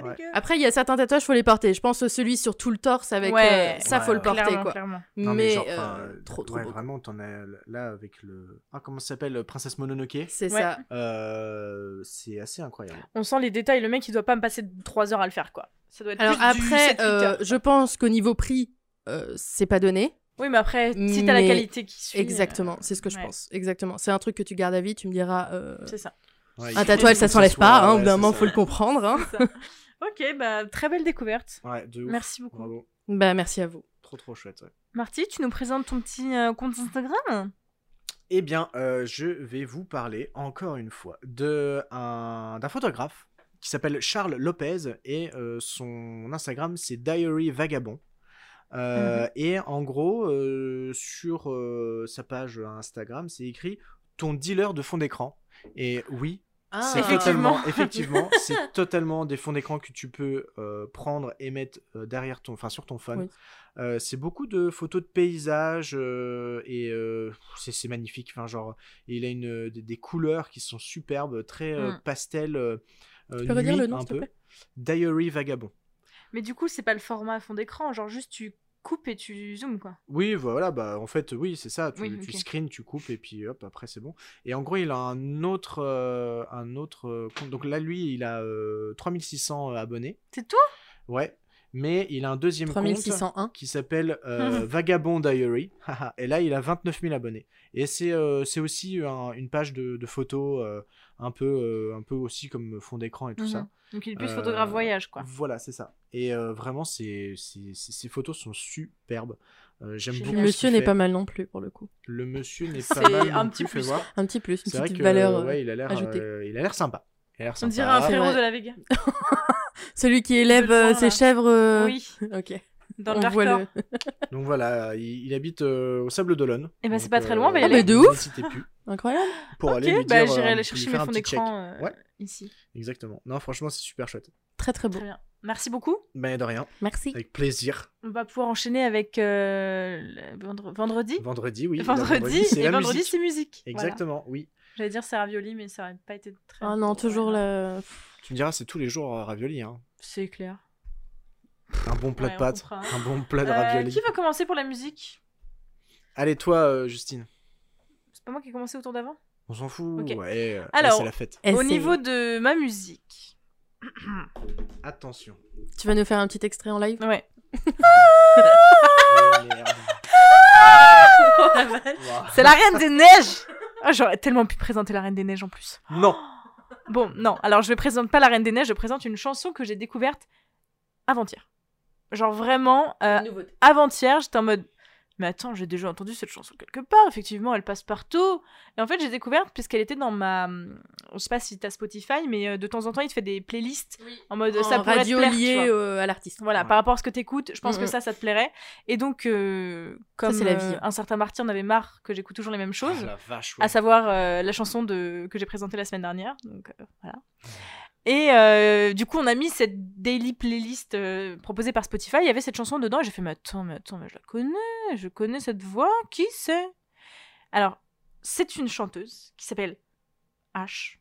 Pas
Ouais.
dégueu.
Après, il y a certains tatouages, faut les porter. Je pense celui sur tout le torse avec
Ouais,
euh, ça,
ouais,
faut le porter
clairement,
quoi.
clairement.
Non,
mais
genre,
euh, trop trop
ouais,
beau.
vraiment, t'en as là avec le. Ah, comment ça s'appelle Princesse Mononoke?
C'est
Ouais.
ça.
Euh, C'est assez incroyable.
On sent les détails, le mec il doit pas me passer 3 heures à le faire quoi. Ça doit être
Alors
plus du
après,
7-8
euh,
heures.
je pense qu'au niveau prix, euh, c'est pas donné.
Oui, mais après, si t'as la
mais-
qualité qui suit.
Exactement,
euh,
c'est ce que je
ouais,
pense. Exactement. C'est un truc que tu gardes à vie. Tu me diras. euh,
C'est ça.
Ouais, il
Un tatouage, ça s'enlève pas. Hein, au bout d'un moment, faut le comprendre. hein.
Ok, bah très belle découverte.
Ouais, de ouf.
Merci beaucoup.
Bravo.
Bah merci à vous.
Trop, trop chouette. ouais.
Marty, tu nous présentes ton petit euh, compte Instagram?
Eh bien, euh, je vais vous parler encore une fois de un d'un photographe qui s'appelle Charles Lopez et euh, son Instagram c'est Diary Vagabond. Euh, Et en gros, euh, sur euh, sa page Instagram, c'est écrit ton dealer de fond d'écran. Et oui,
Ah.
c'est
Effectivement.
totalement, effectivement, c'est totalement des fonds d'écran que tu peux euh, prendre et mettre euh, derrière ton, enfin sur ton phone.
Oui.
Euh, c'est beaucoup de photos de paysages euh, et euh, c'est c'est magnifique. Enfin, genre, il a une des, des couleurs qui sont superbes, très euh,
Mm.
pastel,
Tu peux redire
nuit
le nom,
un peu.
plaît?
Diary Vagabond.
Mais du coup, c'est pas le format fond d'écran, genre juste tu coupes et tu zoomes quoi.
Oui, voilà, bah en fait, oui, c'est ça. Tu,
Oui,
tu screens, tu coupes et puis hop, après c'est bon. Et en gros, il a un autre, euh, un autre euh, compte. Donc là, lui, il a euh, 3600 abonnés.
C'est tout
Ouais. Mais il a un deuxième compte
3601.
qui s'appelle euh, Vagabond Diary. Et là, il a 29 000 abonnés. Et c'est euh, aussi un- une page de, de photos, euh, un, peu, euh, un peu aussi comme fond d'écran et tout ça.
Mhm. Donc il est plus photographe voyage quoi.
Voilà, c'est ça. Et vraiment, ces photos sont superbes. J'aime beaucoup.
Le monsieur n'est pas mal non plus pour le coup.
Le monsieur n'est pas mal
un
non
petit
plus, voir.
Un petit plus, une petite valeur.
ouais, il a l'air euh, il a l'air sympa.
On
sympa.
dirait un
C'est
frérot de la Vega.
Celui qui élève euh, ses
là.
chèvres. euh,
Oui,
Ok.
dans
On
le
voit le.
Donc voilà, il, il habite euh, au Sable d'Olonne.
Eh ben, c'est pas très loin,
Ah, mais de ouf.
Plus
Incroyable.
pour aller lui
bah
dire,
j'irai aller chercher mes
un
fonds d'écran euh,
Ouais.
ici.
Exactement. Non, franchement, c'est super chouette.
Très très beau.
Très bien. Merci beaucoup.
Mais de rien,
Merci.
avec plaisir.
On va pouvoir enchaîner avec euh, le vendre- vendredi.
Vendredi, oui.
vendredi, et
la
vendredi,
musique.
c'est musique. Voilà.
Exactement, oui.
J'allais dire c'est ravioli, mais ça aurait pas été très.
Ah non, toujours le.
Tu me diras, c'est tous les jours euh, ravioli. Hein.
C'est clair.
Un bon plat
Ouais,
de
on
pâtes,
comprend.
un bon plat de
Euh,
ravioli.
qui va commencer pour la musique?
Allez, toi, euh, Justine.
C'est pas moi qui ai commencé au tour d'avant?
On s'en fout.
Ok.
Ouais, euh,
Alors-
là, c'est la fête.
Au
Essaye.
niveau de ma musique.
Attention.
Tu vas nous faire un petit extrait en live?
Ouais.
Oh, merde. Ouah.
C'est la Reine des Neiges Ah, J'aurais tellement pu présenter la Reine des Neiges en plus.
Non.
Bon, non. Alors, je ne présente pas la Reine des Neiges, je présente une chanson que j'ai découverte avant-hier. Genre vraiment, euh, avant-hier, j'étais en mode. Mais attends, j'ai déjà entendu cette chanson quelque part. Effectivement, elle passe partout. Et en fait, j'ai découvert puisqu'elle était dans ma. Je sais pas si t'as Spotify, mais euh, de temps en temps, il te fait des playlists en mode
En
ça pourrait
radio
te plaire. tu
lié
vois.
euh, à l'artiste.
Voilà,
Ouais.
par rapport à ce que t'écoutes, je pense
Mm,
que
mm.
ça, ça te plairait. Et donc, euh, comme
c'est la
euh,
vie.
un certain Marty en avait marre que j'écoute toujours les mêmes choses,
Ah, la vache, ouais.
à savoir euh, la chanson de... que j'ai présentée la semaine dernière. Donc, euh, voilà. Et euh, du coup, on a mis cette daily playlist euh, proposée par Spotify. Il y avait cette chanson dedans et j'ai fait Mais attends, mais attends, mais je la connais, je connais cette voix, qui c'est? Alors, c'est une chanteuse qui s'appelle H.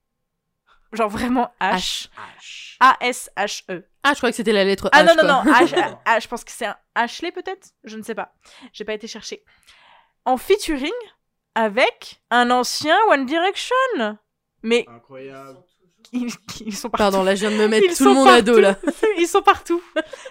Genre vraiment H.
H.
A-S-H-E.
Ah, je crois que c'était la lettre
Ah
H.
non, non,
quoi.
non, H, ah, je pense que c'est un Ashley peut-être? Je ne sais pas. J'ai pas été chercher. En featuring avec un ancien One Direction. Mais
Incroyable.
Ils, ils sont partout.
Pardon, là, je viens de me mettre
Ils
tout le monde à dos, là.
Ils sont partout.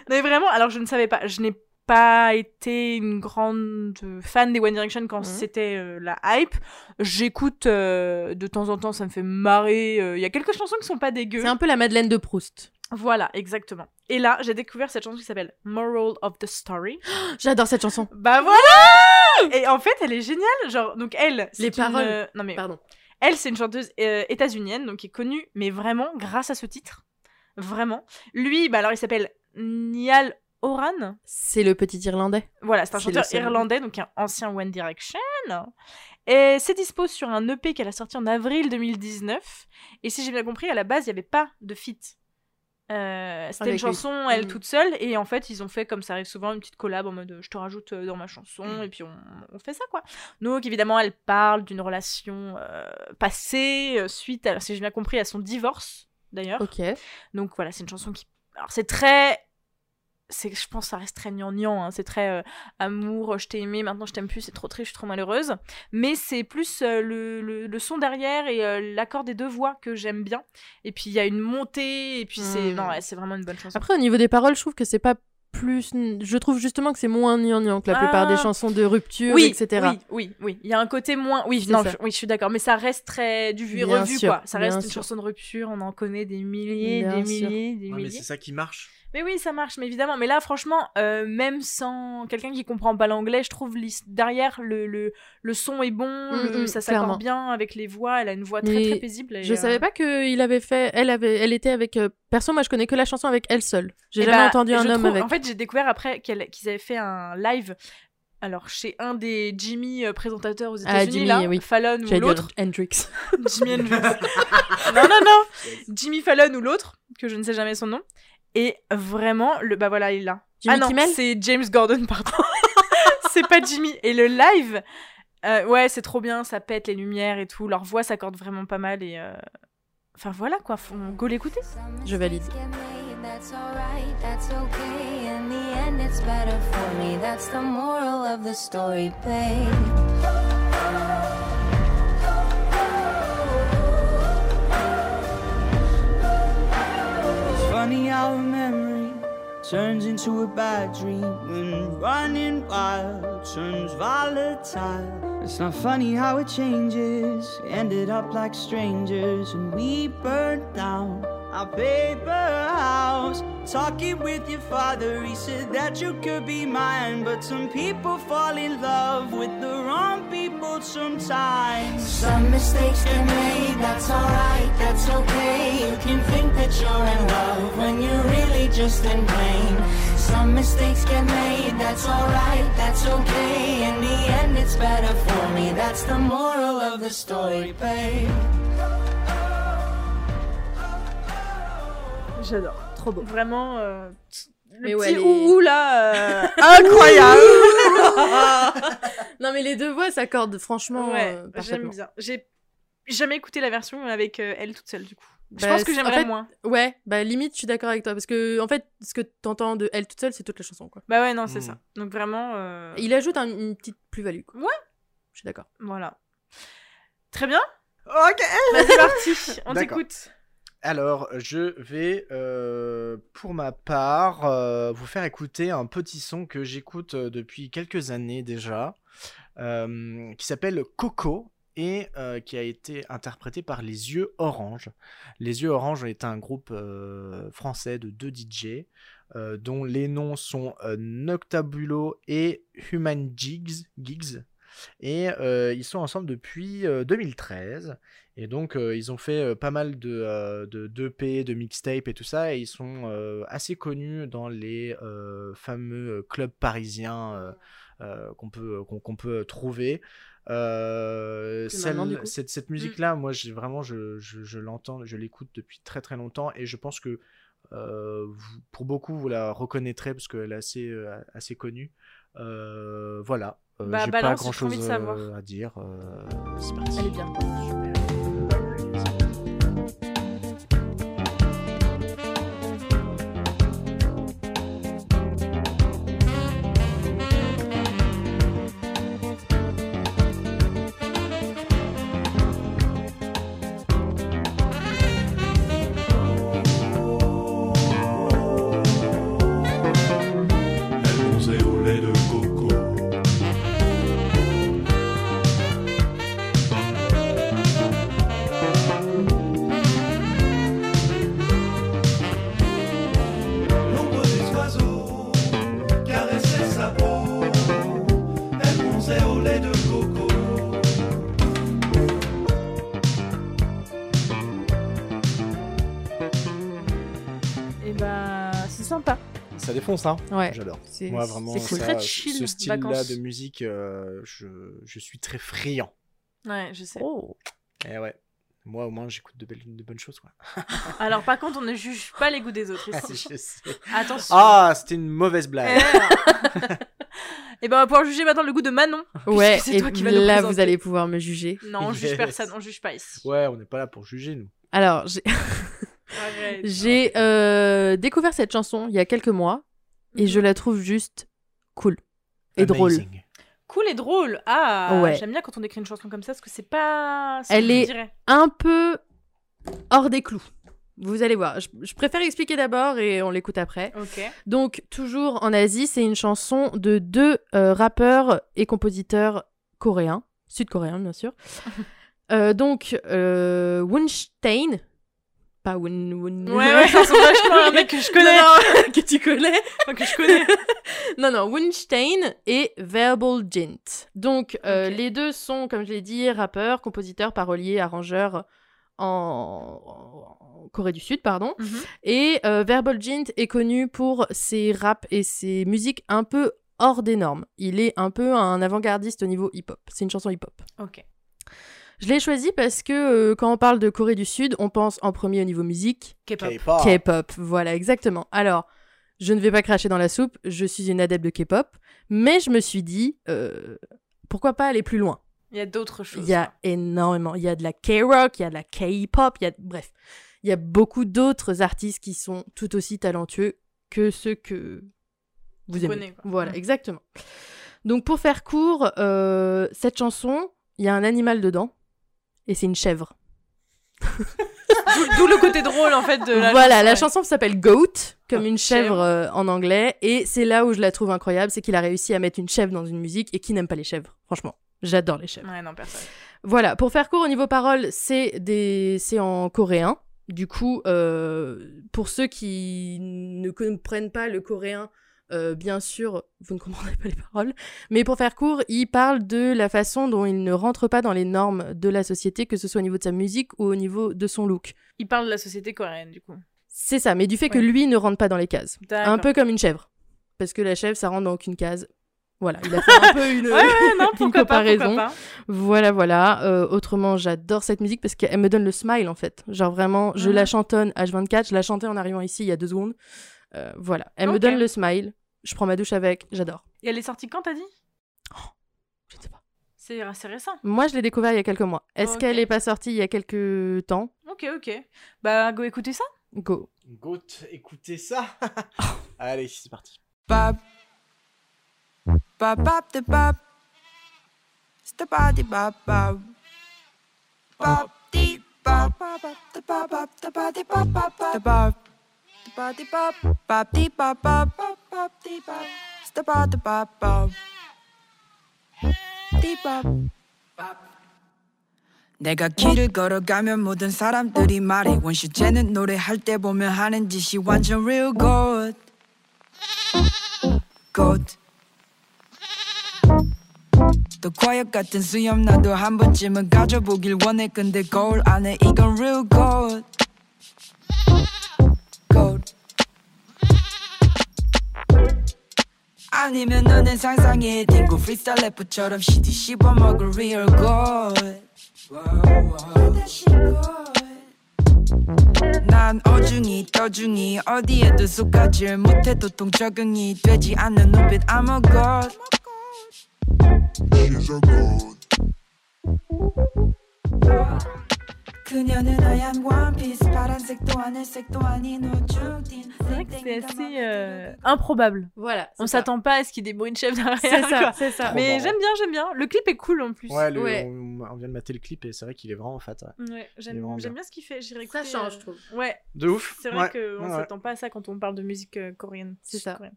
Mais vraiment, alors je ne savais pas. Je n'ai pas été une grande fan des One Direction quand
Mhm.
c'était euh, la hype. J'écoute euh, de temps en temps, ça me fait marrer. Euh, Il y a quelques chansons qui sont pas dégueu.
C'est un peu la Madeleine de Proust.
Voilà, exactement. Et là, j'ai découvert cette chanson qui s'appelle Moral of the Story.
J'adore cette chanson.
Bah voilà Et en fait, elle est géniale. Genre, donc elle,
Les
une,
paroles.
non mais,
Pardon.
Elle, c'est une chanteuse euh, états-unienne, donc qui est connue, mais vraiment grâce à ce titre. Vraiment. Lui, bah alors, il s'appelle Niall Horan.
C'est le petit Irlandais.
Voilà, c'est un chanteur irlandais, donc un ancien One Direction. Et c'est dispo sur un EP qu'elle a sorti en avril 2019. Et si j'ai bien compris, à la base, il n'y avait pas de feat. Euh, C'était une chanson, elle
Mm.
toute seule, et en fait, ils ont fait, comme ça arrive souvent, une petite collab en mode euh, je te rajoute euh, dans ma chanson,
Mm.
et puis on, on fait ça, quoi. Donc, évidemment, elle parle d'une relation euh, passée, suite, à, si j'ai bien compris, à son divorce, d'ailleurs.
Ok.
Donc voilà, c'est une chanson qui. Alors c'est très. C'est, je pense que ça reste très gnangnan, hein. c'est très euh, amour, je t'ai aimé, maintenant je t'aime plus, c'est trop triste, je suis trop malheureuse. Mais c'est plus euh, le, le, le son derrière et euh, l'accord des deux voix que j'aime bien. Et puis il y a une montée, et puis c'est.
Mm.
Non, ouais, c'est vraiment une bonne chanson.
Après, au niveau des paroles, je trouve que c'est pas plus. Je trouve justement que c'est moins gnangnan que la plupart
Ah.
des chansons de rupture,
oui,
etc.
oui, oui, oui. Il y a un côté moins. Oui, non, je, oui, je suis d'accord. Mais ça reste très du vu et revu,
sûr,
quoi. Ça reste une
sûr.
chanson de rupture. On en connaît des milliers,
Bien
des
sûr.
milliers, des
Ouais, mais
milliers.
c'est ça qui marche.
Mais oui, ça marche, mais évidemment. Mais là, franchement, euh, même sans quelqu'un qui comprend pas l'anglais, je trouve derrière le, le, le son est bon,
Mm,
le-
mm,
ça s'accorde bien avec les voix. Elle a une voix très
Mais
très paisible. et,
Je
euh,
savais pas qu'il avait fait. Elle avait. Elle était avec. euh, Perso, moi, je connais que la chanson avec elle seule. J'ai
eh
jamais
bah,
entendu un homme
trouve-
avec.
En fait, j'ai découvert après qu'ils avaient fait un live. Alors, chez un des Jimmy euh, présentateurs aux
Ah,
États-Unis,
Jimmy,
là,
oui.
Fallon ou l'autre.
Hendrix.
Jimmy Hendrix. non, non, non. Jimmy Fallon ou l'autre, que je ne sais jamais son nom. Et vraiment, le bah voilà, il est là.
Jimmy
ah non,
Kimmel
c'est James Gordon, pardon. c'est pas Jimmy. Et le live, euh, ouais, c'est trop bien, ça pète les lumières et tout. Leur voix s'accorde vraiment pas mal et. euh, Enfin voilà quoi, faut go l'écouter.
Je valide.
That's alright, that's okay. In the end, it's better for me. That's the moral of the story, babe.
Funny how a memory turns into a bad dream when running wild turns volatile. It's not funny how it changes. Ended up like strangers and we burned down our paper house. Talking with your father, he said that you could be mine. But some people fall in love with the wrong people sometimes.
Some mistakes get made, that's alright, that's okay. You can think that you're in love when you're really just in pain. Some mistakes get made, that's alright, that's okay. In the end, it's better for me. That's the moral of the story, babe.
J'adore.
trop beau.
Vraiment, euh, le
Mais
petit
ouais, les-
ouhou là, euh, incroyable.
non mais les deux voix s'accordent franchement
ouais,
euh,
j'aime bien. J'ai jamais écouté la version avec euh, elle toute seule du coup. Je
Bah,
pense que
c'est- en
j'aimerais
fait,
moins.
Ouais, bah limite je suis d'accord avec toi parce que en fait ce que t'entends de elle toute seule c'est toute la chanson quoi.
Bah ouais, non, c'est
Mm.
ça. Donc vraiment, euh,
Il ajoute un- une petite plus-value. quoi.
Ouais.
Je suis d'accord.
voilà. Très bien.
Ok.
Vas-y, parti. On t'écoute.
Alors, je vais, euh, pour ma part, euh, vous faire écouter un petit son que j'écoute euh, depuis quelques années déjà, qui s'appelle Coco et qui a été interprété par Les Yeux Orange. Les Yeux Orange est un groupe français de deux DJ, dont les noms sont Noctabulo et Human Gigs. Gigs. Et ils sont ensemble depuis euh, 2013. Et donc, euh, ils ont fait euh, pas mal de, euh, de d'EP, de mixtapes et tout ça. Et ils sont assez connus dans les fameux clubs parisiens euh, qu'on peut, qu'on, qu'on peut trouver. Euh, celle-
maintenant,
cette, cette musique-là, moi, j'ai vraiment, je, je, je l'entends, je l'écoute depuis très très longtemps. Et je pense que vous- pour beaucoup, vous la reconnaîtrez parce qu'elle est assez, assez connue. Voilà. Euh,
Bah,
j'ai pas grand chose
de savoir.
à dire. Euh, c'est parti.
Elle est bien.
Défonce, hein
Ouais.
J'adore.
C'est
Moi, vraiment,
c'est cool.
ça,
Très chill,
ce style-là
vacances.
de musique, euh, je, je suis très friand.
Ouais, je sais.
Oh.
Et ouais. Moi, au moins, j'écoute de, belles, de bonnes choses, quoi.
Alors par contre, on ne juge pas les goûts des autres ici.
Je sais.
Attention.
Ah, c'était une mauvaise blague.
Et ben on va pouvoir juger maintenant le goût de Manon.
Ouais, et
toi qui vas nous
là vous allez pouvoir me juger.
Non, on juge
Yes.
personne, on juge pas ici.
Ouais, on n'est pas là pour juger, nous.
Alors, j'ai euh, découvert cette chanson il y a quelques mois et je la trouve juste cool et drôle.
Cool et drôle. Ah,
Ouais.
j'aime bien quand on écrit une chanson comme ça parce que c'est pas. ce
Elle est-
dirais.
Un peu hors des clous. Vous allez voir. Je, je préfère expliquer d'abord et on l'écoute après.
Ok.
Donc, toujours en Asie, c'est une chanson de deux euh, rappeurs et compositeurs coréens, sud-coréens bien sûr. Euh, donc, euh, Wunstein, pas Wun... Wun-
Ouais, ouais, ça ressemble vachement à un mec que je connais.
Non, non, que tu connais.
Enfin, que je connais.
Non, non, Wunstein et Verbal Jint. Donc, euh, les deux sont, comme je l'ai dit, rappeurs, compositeurs, paroliers, arrangeurs en... en Corée du Sud, pardon.
Mhm.
Et euh, Verbal Jint est connu pour ses raps et ses musiques un peu hors des normes. Il est un peu un avant-gardiste au niveau hip-hop. C'est une chanson hip-hop.
Ok.
Je l'ai choisi parce que euh, quand on parle de Corée du Sud, on pense en premier au niveau musique
K-pop.
K-pop.
Voilà, exactement. Alors, je ne vais pas cracher dans la soupe, je suis une adepte de K-pop, mais je me suis dit, euh, pourquoi pas aller plus loin?
Il y a d'autres choses.
Il y a énormément, il y a de la K-rock, il y a de la K-pop, il y a, bref, il y a beaucoup d'autres artistes qui sont tout aussi talentueux que ceux que vous
Tu
aimez. Voilà, exactement. Donc, pour faire court, euh, cette chanson, il y a un animal dedans, et c'est une chèvre.
D'où le côté drôle en fait de la
voilà,
chanson,
la
ouais.
chanson s'appelle Goat, comme
Ah,
une chèvre euh, en anglais. Et c'est là où je la trouve incroyable, c'est qu'il a réussi à mettre une chèvre dans une musique et qui n'aime pas les chèvres. Franchement, j'adore les chèvres.
Ouais, non, personne.
Voilà, pour faire court au niveau paroles, c'est des... c'est en coréen. Du coup, euh, pour ceux qui ne comprennent pas le coréen, euh, bien sûr, vous ne comprendrez pas les paroles. Mais pour faire court, il parle de la façon dont il ne rentre pas dans les normes de la société, que ce soit au niveau de sa musique ou au niveau de son look.
Il parle de la société coréenne du coup.
C'est ça, mais du fait que lui ne rentre pas dans les cases. Un peu comme une chèvre. Parce que la chèvre, ça rentre dans aucune case. Voilà, il a fait un peu une,
Ouais, ouais, non,
une
pas,
comparaison.
pas.
Voilà, voilà. Euh, autrement, j'adore cette musique parce qu'elle me donne le smile en fait. Genre vraiment, je la chantonne H24. Je la chantais en arrivant ici il y a deux secondes. Euh, voilà, elle me donne le smile. Je prends ma douche avec, j'adore.
Et elle est sortie quand, t'as dit?
Je ne sais pas.
C'est assez récent.
Moi, je l'ai découvert il y a quelques mois. Est-ce qu'elle est pas sortie il y a quelques temps?
Ok, ok. Bah, go écouter ça.
Go.
Goat, écoutez ça. Allez, c'est parti.
body bop bop bop. The 내가 길을 걸어가면 모든 사람들이 말해 원시제는 노래할 때 보면 하는 짓이 완전 real good good 또 과역 같은 수염 나도 한 번쯤은 가져보길 원해 근데 거울 안에 이건 real good 아니면 너는 상상해. 딩고 프리스타일 래퍼처럼 CD 씹어먹을 real good. 난 어중이 떠중이 어디에도 속하지 못해 도통 적응이 되지 않는 눈빛 I'm a god 그녀는 하얀 원피스 파란색도 하늘색도 아닌 우중딘
C'est vrai que c'est assez euh, improbable.
Voilà.
On s'attend pas à ce qu'il y ait des bruits de chef derrière.
C'est
quoi.
ça, c'est ça.
Mais
marrant.
j'aime bien, j'aime bien. Le clip est cool en plus.
Ouais, le-
Ouais.
On, on vient de mater le clip et c'est vrai qu'il est vraiment fat. ouais.
Ouais,
Il est
j'aime
vraiment
j'aime
bien.
bien ce qu'il fait. J'irai
Ça
écouter,
change,
euh,
je trouve.
Ouais,
De ouf.
c'est vrai
Ouais,
qu'on
ouais, ouais.
s'attend pas à ça quand on parle de musique euh, coréenne.
C'est ça.
sud-coréenne.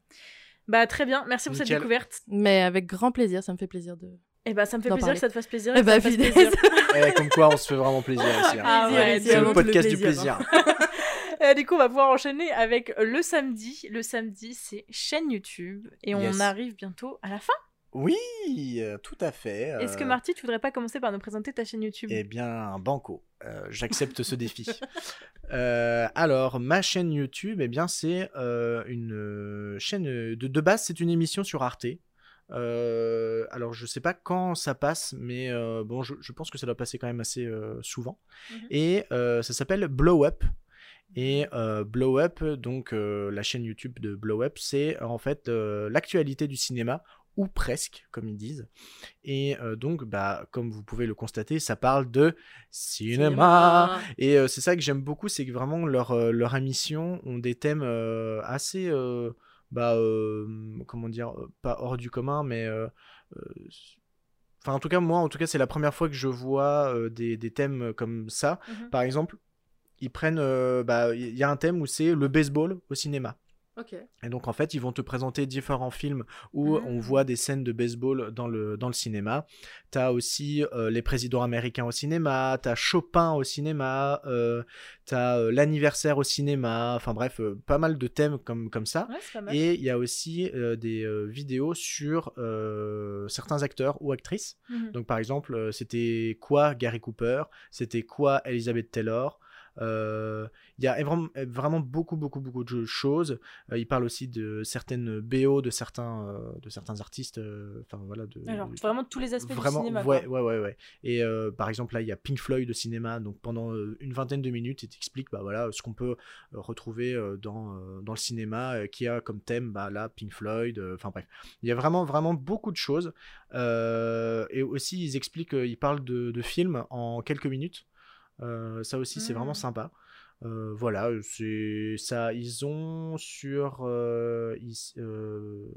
Bah très bien, merci pour cette
Nickel.
découverte.
Mais avec grand plaisir, ça me fait plaisir de.
et bah ça me fait plaisir
parler.
que ça te fasse plaisir.
Eh
et que
bah,
ça te fasse
finesse.
plaisir.
Eh, comme quoi, on se fait vraiment plaisir ici. hein.
Ah ouais,
c'est le podcast du
plaisir, hein.
plaisir.
Euh, du coup, on va pouvoir enchaîner avec le samedi. Le samedi, c'est chaîne YouTube. Et on
Yes.
arrive bientôt à la fin.
Oui, euh, tout à fait.
Est-ce que
euh,
Marty, tu voudrais pas commencer par nous présenter ta chaîne YouTube?
Eh bien, banco. Euh, J'accepte ce défi. Euh, alors, ma chaîne YouTube, eh bien, c'est euh, une euh, chaîne de, de base, c'est une émission sur Arte. Euh, alors, je sais pas quand ça passe, mais euh, bon, je, je pense que ça doit passer quand même assez euh, souvent.
Mhm.
Et ça s'appelle Blow Up. Et euh, Blow Up, donc la chaîne YouTube de Blow Up, c'est en fait l'actualité du cinéma, ou presque, comme ils disent. Et euh, donc, bah, comme vous pouvez le constater, ça parle de cinéma. Et euh, c'est ça que j'aime beaucoup, c'est que vraiment leurs euh, leurs émissions ont des thèmes assez, bah, euh, comment dire, euh, pas hors du commun, mais euh, Enfin, en tout cas, moi, en tout cas, c'est la première fois que je vois euh, des, des thèmes comme ça.
Mhm.
Par exemple, ils prennent, euh, bah, il y a un thème où c'est le baseball au cinéma. Et donc en fait, ils vont te présenter différents films où
Mhm.
on voit des scènes de baseball dans le, dans le cinéma. T'as aussi euh, les présidents américains au cinéma, t'as Chopin au cinéma, euh, t'as euh, l'anniversaire au cinéma, enfin bref, pas mal de thèmes comme, comme ça.
Ouais.
Et il y a aussi des vidéos sur certains acteurs ou actrices.
Mhm.
Donc par exemple, c'était quoi Gary Cooper? C'était quoi Elizabeth Taylor? Il y a vraiment, vraiment beaucoup, beaucoup, beaucoup de choses. Euh, il parle aussi de certaines BO de certains, euh, de certains artistes. euh, Enfin voilà. De,
Alors,
de-
vraiment tous les aspects
Vraiment,
du cinéma.
ouais,
quoi.
ouais, ouais, ouais. Et euh, par exemple, là, il y a Pink Floyd au cinéma. Donc pendant euh, une vingtaine de minutes, il t'explique bah, voilà, ce qu'on peut euh, retrouver euh, dans, euh, dans le cinéma, euh, qui a comme thème bah, là, Pink Floyd. euh, Enfin bref, il y a vraiment, vraiment beaucoup de choses. Euh, et aussi, ils expliquent, euh, ils parlent de, de films en quelques minutes. Euh, ça aussi, c'est vraiment sympa. Euh, voilà, c'est ça. Ils ont sur euh, ils- euh,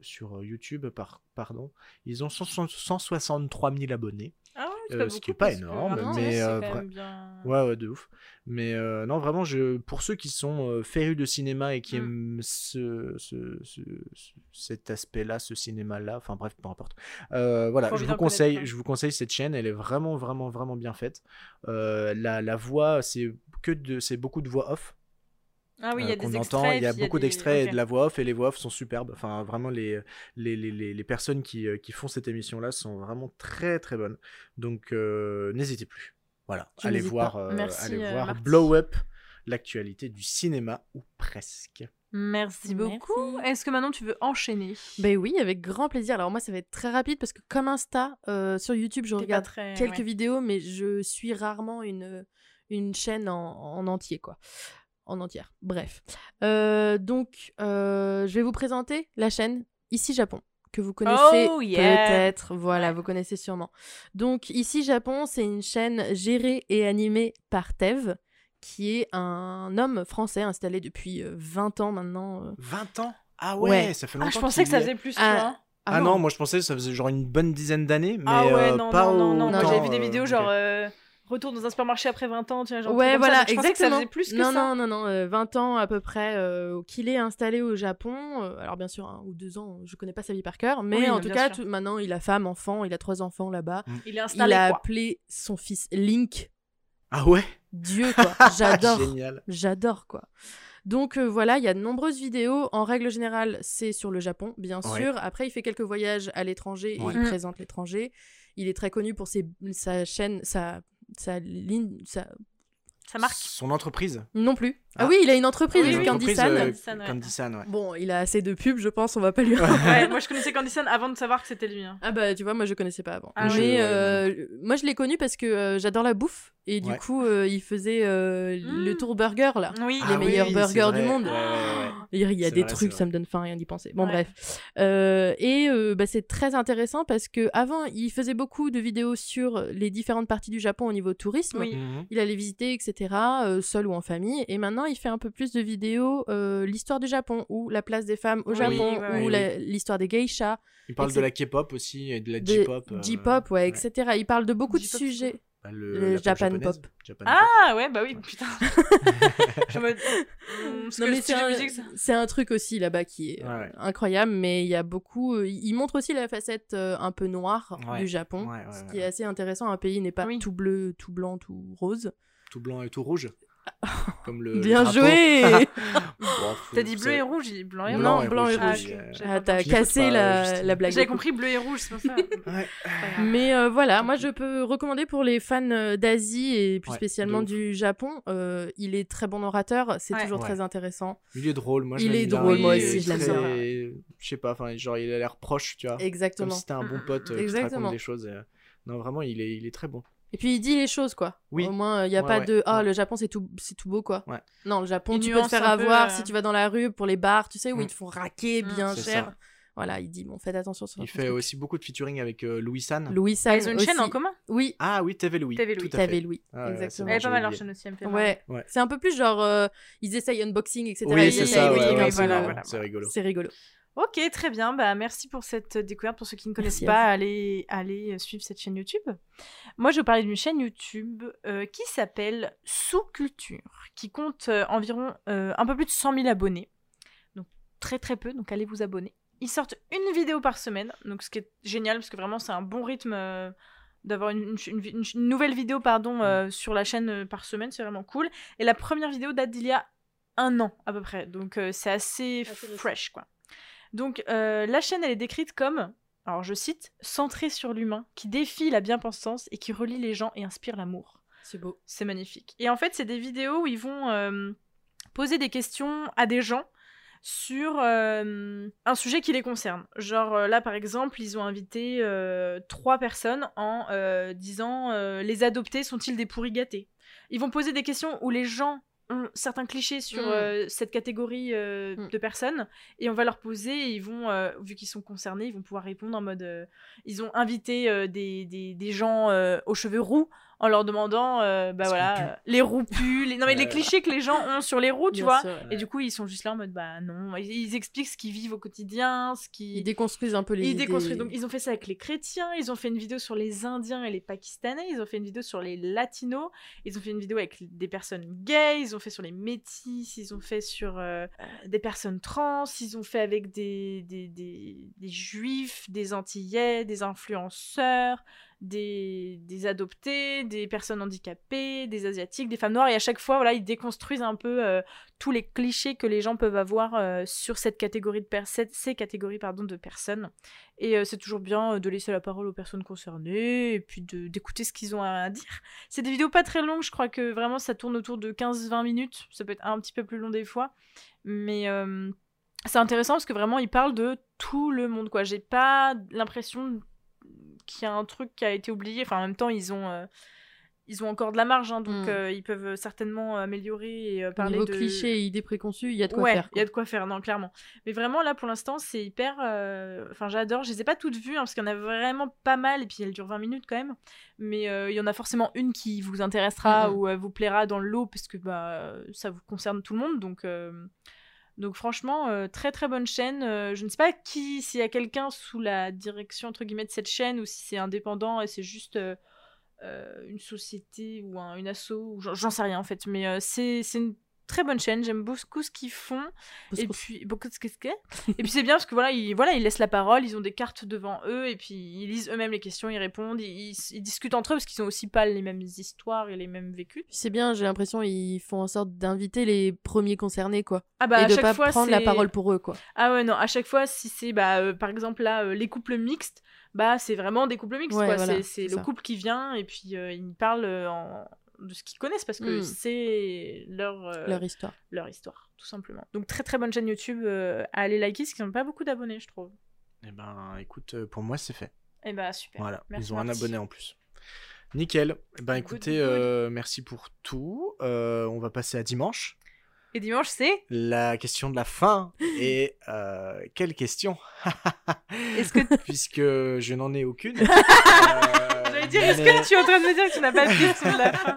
sur YouTube, par, pardon, ils ont 100 163 000 abonnés.
Ah c'est
Euh,
pas
ce qui est pas
que
énorme, mais, euh,
quand
vra-
bien-
Ouais, ouais, de ouf. Mais euh, non, vraiment, je, pour ceux qui sont euh, férus de cinéma et qui
Mm.
aiment ce, ce- ce- ce- cet aspect-là, ce cinéma-là, enfin bref, peu importe. Euh, voilà,
Faut
je vous, conseille, je vous conseille cette chaîne, elle est vraiment, vraiment, vraiment bien faite. Euh, la, la voix, c'est que de, c'est beaucoup de voix off
Ah oui, il y a
euh, qu'on
des
entend.
extraits.
Il y a beaucoup d'extraits et de la voix off, et les voix off sont superbes. Enfin, vraiment, les, les, les, les, personnes qui, euh, qui font cette émission-là sont vraiment très, très bonnes. Donc, euh, n'hésitez plus. Voilà,
Je
allez voir, euh,
Merci,
allez
euh,
voir
Marty.
Blow Up, l'actualité du cinéma, ou presque.
Merci beaucoup. Est-ce que maintenant tu veux enchaîner?
Ben oui, avec grand plaisir. Alors moi, ça va être très rapide parce que comme Insta, euh, sur YouTube, je regarde
très-
quelques
ouais.
vidéos, mais je suis rarement une, une chaîne en, en entier, quoi. En entière. Bref. Euh, donc, euh, je vais vous présenter la chaîne Ici Japon, que vous connaissez
Oh, yeah.
peut-être. Voilà, vous connaissez sûrement. Donc, Ici Japon, c'est une chaîne gérée et animée par Tev, qui est un homme français installé depuis euh, 20 ans maintenant. euh.
20 ans? Ah ouais,
Ouais.
ça fait
Ah,
longtemps
je pensais que ça faisait plus, tu
Ah,
vois.
Ah, non, moi je pensais que ça faisait genre une bonne dizaine d'années, mais
Ah ouais,
euh,
non,
pas
non, non, non. Moi
autant,
j'avais vu des
euh,
vidéos genre euh, retour dans un supermarché après 20 ans, tu vois, genre
ouais,
ça.
voilà,
je pensais que ça
exactement.
faisait plus que
non,
ça.
non, non, non, euh, 20 ans à peu près euh, qu'il est installé au Japon. euh, alors bien sûr, un ou deux ans, je connais pas sa vie par cœur, mais
Oui,
en tout cas, tout- maintenant il a femme, enfant, il a trois enfants là-bas.
Il est installé
Il a
quoi.
appelé son fils Link.
Ah ouais?
Dieu quoi, j'adore.
Génial.
J'adore quoi. Donc euh, voilà, il y a de nombreuses vidéos. En règle générale, c'est sur le Japon, bien
Ouais.
sûr. Après, il fait quelques voyages à l'étranger et
Ouais.
il
Mm.
présente l'étranger. Il est très connu pour ses, sa chaîne, sa, sa ligne, sa...
Ça marque.
Son entreprise?
Non plus. Ah,
Ah.
oui, il a une entreprise,
Oui, oui.
Candy-san.
euh,
Candy-san, ouais.
Candy-san, ouais.
Bon, il a assez de pubs, je pense, on va pas lui...
Ouais, moi je connaissais Candyson avant de savoir que c'était lui. hein.
Ah bah tu vois, moi je connaissais pas avant.
Ah,
Mais
ouais,
euh, moi je l'ai connu parce que euh, j'adore la bouffe et du
Ouais.
coup euh, il faisait euh, le
Mm.
tour burger là.
Oui.
Les
Ah
meilleurs
oui,
burgers du monde.
Ouais, ouais, ouais.
Il y a des
vrai,
trucs, ça me donne faim rien d'y penser. Bon
Ouais.
bref. Euh, et euh, bah, c'est très intéressant parce que avant il faisait beaucoup de vidéos sur les différentes parties du Japon au niveau tourisme.
Oui.
Mhm.
Il allait visiter, etc., euh, seul ou en famille. Et maintenant, il fait un peu plus de vidéos, euh, l'histoire du Japon, ou la place des femmes au
Oui,
Japon,
ouais,
ou l'histoire des geishas,
Il parle
Etc.
de la K-pop aussi et de la J-pop. euh,
J-pop, ouais,
ouais.
etc. Il parle de beaucoup de sujets.
Bah,
Le Japan
japonaise.
pop.
Japan pop.
Ah ouais, bah oui, putain. Hmm,
c'est un,
musique, ça-
c'est un truc aussi là-bas qui est euh,
Ouais, ouais.
incroyable, mais il y a beaucoup. euh, il montre aussi la facette euh, un peu noire
Ouais.
du Japon,
Ouais, ouais,
ce
ouais,
qui est assez intéressant. Un pays n'est pas
Oui.
tout bleu, tout blanc, tout rose.
Tout blanc et tout rouge. Comme le.
Bien
drapeau.
joué
T'as dit bleu et rouge, j'ai dit blanc et
Blanc
rouge.
blanc et
Ah,
euh,
Ah, t'as cassé
pas,
la, la blague.
J'avais compris bleu et rouge, c'est pour ça.
Ouais.
Mais euh, voilà, moi je peux recommander pour les fans euh, d'Asie et plus
Ouais,
spécialement du Japon. euh, il est très bon orateur, c'est
Ouais.
toujours
Ouais.
très intéressant.
Il est drôle, moi je
Il est drôle,
moi aussi, je l'aime.
Je sais pas, enfin, genre il a l'air proche, tu vois. Comme
Exactement.
si c'était un bon pote qui te raconte des choses. Non, vraiment, il est, il est très bon.
Et puis il dit les choses quoi.
Oui.
Au moins il y a
Ouais,
pas
ouais,
de ah
ouais.
le Japon c'est tout c'est tout beau quoi.
Ouais.
Non le Japon
Il
tu peux te faire
peu,
avoir
euh,
si tu vas dans la rue pour les bars tu sais où
Mm.
ils te font raquer
Mm.
bien cher.
ça.
Voilà il dit bon faites attention sur
Il fait
truc.
aussi beaucoup de featuring avec euh, Louis San.
Louis San
Ah, ils ont une chaîne en commun?
Oui
Ah oui, TV Louis.
TV Louis.
Tout à fait.
t'avais Louis
Ah
exactement.
c'est
Elle est pas mal leur chaîne aussi, elle me fait marrer.
Ouais.
Ouais.
C'est un peu plus genre euh, ils essayent unboxing etc.
Oui,
Ils
c'est
essayent
ça, c'est rigolo.
C'est rigolo.
Ok, très bien. Bah, merci pour cette découverte. Pour ceux qui ne connaissent
Merci
pas, allez, allez euh, suivre cette chaîne YouTube. Moi, je vais vous parler d'une chaîne YouTube euh, qui s'appelle Sous-Culture, qui compte euh, environ euh, un peu plus de 100 000 abonnés. Donc, très très peu. Donc, allez vous abonner. Ils sortent une vidéo par semaine. Donc, ce qui est génial, parce que vraiment, c'est un bon rythme. d'avoir une, une- une- une nouvelle vidéo pardon euh, sur la chaîne euh, par semaine c'est vraiment cool et la première vidéo date d'il y a un an à peu près donc euh, c'est assez,
Assez
fresh quoi donc euh, la chaîne elle est décrite comme alors je cite centrée sur l'humain qui défie la bien-pensance et qui relie les gens et inspire l'amour
C'est beau.
c'est magnifique. Et en fait, c'est des vidéos où ils vont euh, poser des questions à des gens sur euh, un sujet qui les concerne. Genre là, par exemple, ils ont invité euh, trois personnes en euh, disant les adoptés sont-ils des pourris gâtés? Ils vont poser des questions où les gens ont certains clichés sur
Mm.
euh, cette catégorie euh,
Mm.
de personnes et on va leur poser et ils vont euh, vu qu'ils sont concernés ils vont pouvoir répondre en mode ils ont invité des, des, des gens aux cheveux roux en leur demandant euh, bah voilà euh, les roux puent les... non mais les
Ouais.
clichés que les gens ont sur les roux tu
Bien
vois
sûr, ouais.
et du coup ils sont juste là en mode bah non ils, ils expliquent ce qu'ils vivent au quotidien ce qui
Ils déconstruisent un peu les
ils
idées.
déconstruisent. Donc, ils ont fait ça avec les chrétiens, ils ont fait une vidéo sur les Indiens et les Pakistanais, ils ont fait une vidéo sur les Latinos, ils ont fait une vidéo avec des personnes gays, ils ont fait sur les métis, ils ont fait sur euh, euh, des personnes trans, ils ont fait avec des, des, des, des juifs, des antillais, des influenceurs, des, adoptés, des personnes handicapées, des asiatiques, des femmes noires, et à chaque fois, voilà, ils déconstruisent un peu euh, tous les clichés que les gens peuvent avoir euh, sur cette catégorie de ces catégories pardon, de personnes. Et euh, c'est toujours bien de laisser la parole aux personnes concernées, et puis d'écouter ce qu'ils ont à dire. C'est des vidéos pas très longues, je crois que vraiment ça tourne autour de 15-20 minutes, ça peut être un petit peu plus long des fois, mais c'est intéressant parce que vraiment ils parlent de tout le monde. J'ai pas l'impression qu'il y a un truc qui a été oublié, enfin en même temps ils ont... euh, ils ont encore de la marge, hein, donc
Mm.
euh, ils peuvent certainement améliorer et euh, parler
Niveau
de
clichés et idées préconçues, il y a de quoi
ouais,
faire.
il y a de quoi faire, non, clairement. Mais vraiment, là, pour l'instant, c'est hyper. euh, Enfin, j'adore. Je les ai pas toutes vues, hein, parce qu'il y en a vraiment pas mal, et puis elles durent 20 minutes quand même. Mais euh, il y en a forcément une qui vous intéressera
Mhm.
ou euh, vous plaira dans le lot, parce que bah, ça vous concerne tout le monde. Donc, euh, donc franchement, euh, très très bonne chaîne. Euh, je ne sais pas qui, s'il y a quelqu'un sous la direction, entre guillemets, de cette chaîne, ou si c'est indépendant et c'est juste. euh, une société ou un, une asso, j'en- sais rien en fait, mais c'est une très bonne chaîne, j'aime beaucoup ce qu'ils font. Et puis, beaucoup de ce que c'est. Et puis c'est bien parce que voilà ils, voilà, ils laissent la parole, ils ont des cartes devant eux, et puis ils lisent eux-mêmes les questions, ils répondent, ils, ils- ils discutent entre eux parce qu'ils ont aussi pas les mêmes histoires et les mêmes vécus.
C'est bien, j'ai l'impression ils font en sorte d'inviter les premiers concernés, quoi.
Ah bah
et
à
de
chaque
pas
fois,
prendre la parole pour eux, quoi.
Ah ouais, non, à chaque fois, si c'est bah, euh, par exemple là, euh, les couples mixtes, bah c'est vraiment des couples mixtes,
Ouais,
quoi.
voilà,
c'est le
ça.
couple qui vient et puis euh, ils parlent en- de ce qu'ils connaissent parce que
Mm.
c'est leur, euh,
Leur histoire.
leur histoire, tout simplement. Donc très très bonne chaîne YouTube euh, à aller liker, parce qu'ils n'ont pas beaucoup d'abonnés, je trouve.
Eh ben, écoute, euh, pour moi, c'est fait.
Et bah super.
Voilà,
Merci,
ils ont un abonné en plus. Nickel. Eh ben, écoutez,
good.
euh, merci pour tout. Euh, on va passer à dimanche.
Et dimanche, c'est?
La question de la fin. Et euh, quelle question?
Est-ce que
Puisque je n'en ai aucune.
J'allais dire, est-ce
mais-
que tu es en train de me dire que tu n'as pas de question de la fin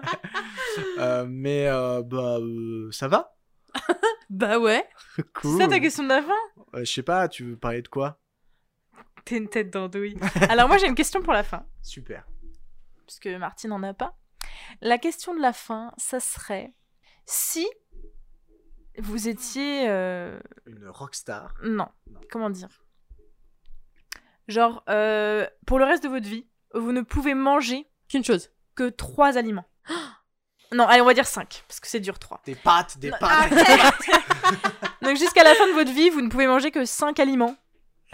Euh, mais euh, bah euh, ça va
Bah ouais.
cool.
C'est ça ta question de la fin
Euh, je sais pas, tu veux parler de quoi?
T'es une tête d'andouille. Alors moi j'ai une question pour la fin,
Super.
puisque Martine n'en a pas. La question de la fin, ça serait si vous étiez... euh,
Une rockstar.
Non, comment dire? Genre, euh, pour le reste de votre vie, vous ne pouvez manger
Qu'une chose.
que trois aliments. Non, allez, on va dire 5, parce que c'est dur 3.
Des pâtes, des pâtes.
Donc jusqu'à la fin de votre vie, vous ne pouvez manger que 5 aliments.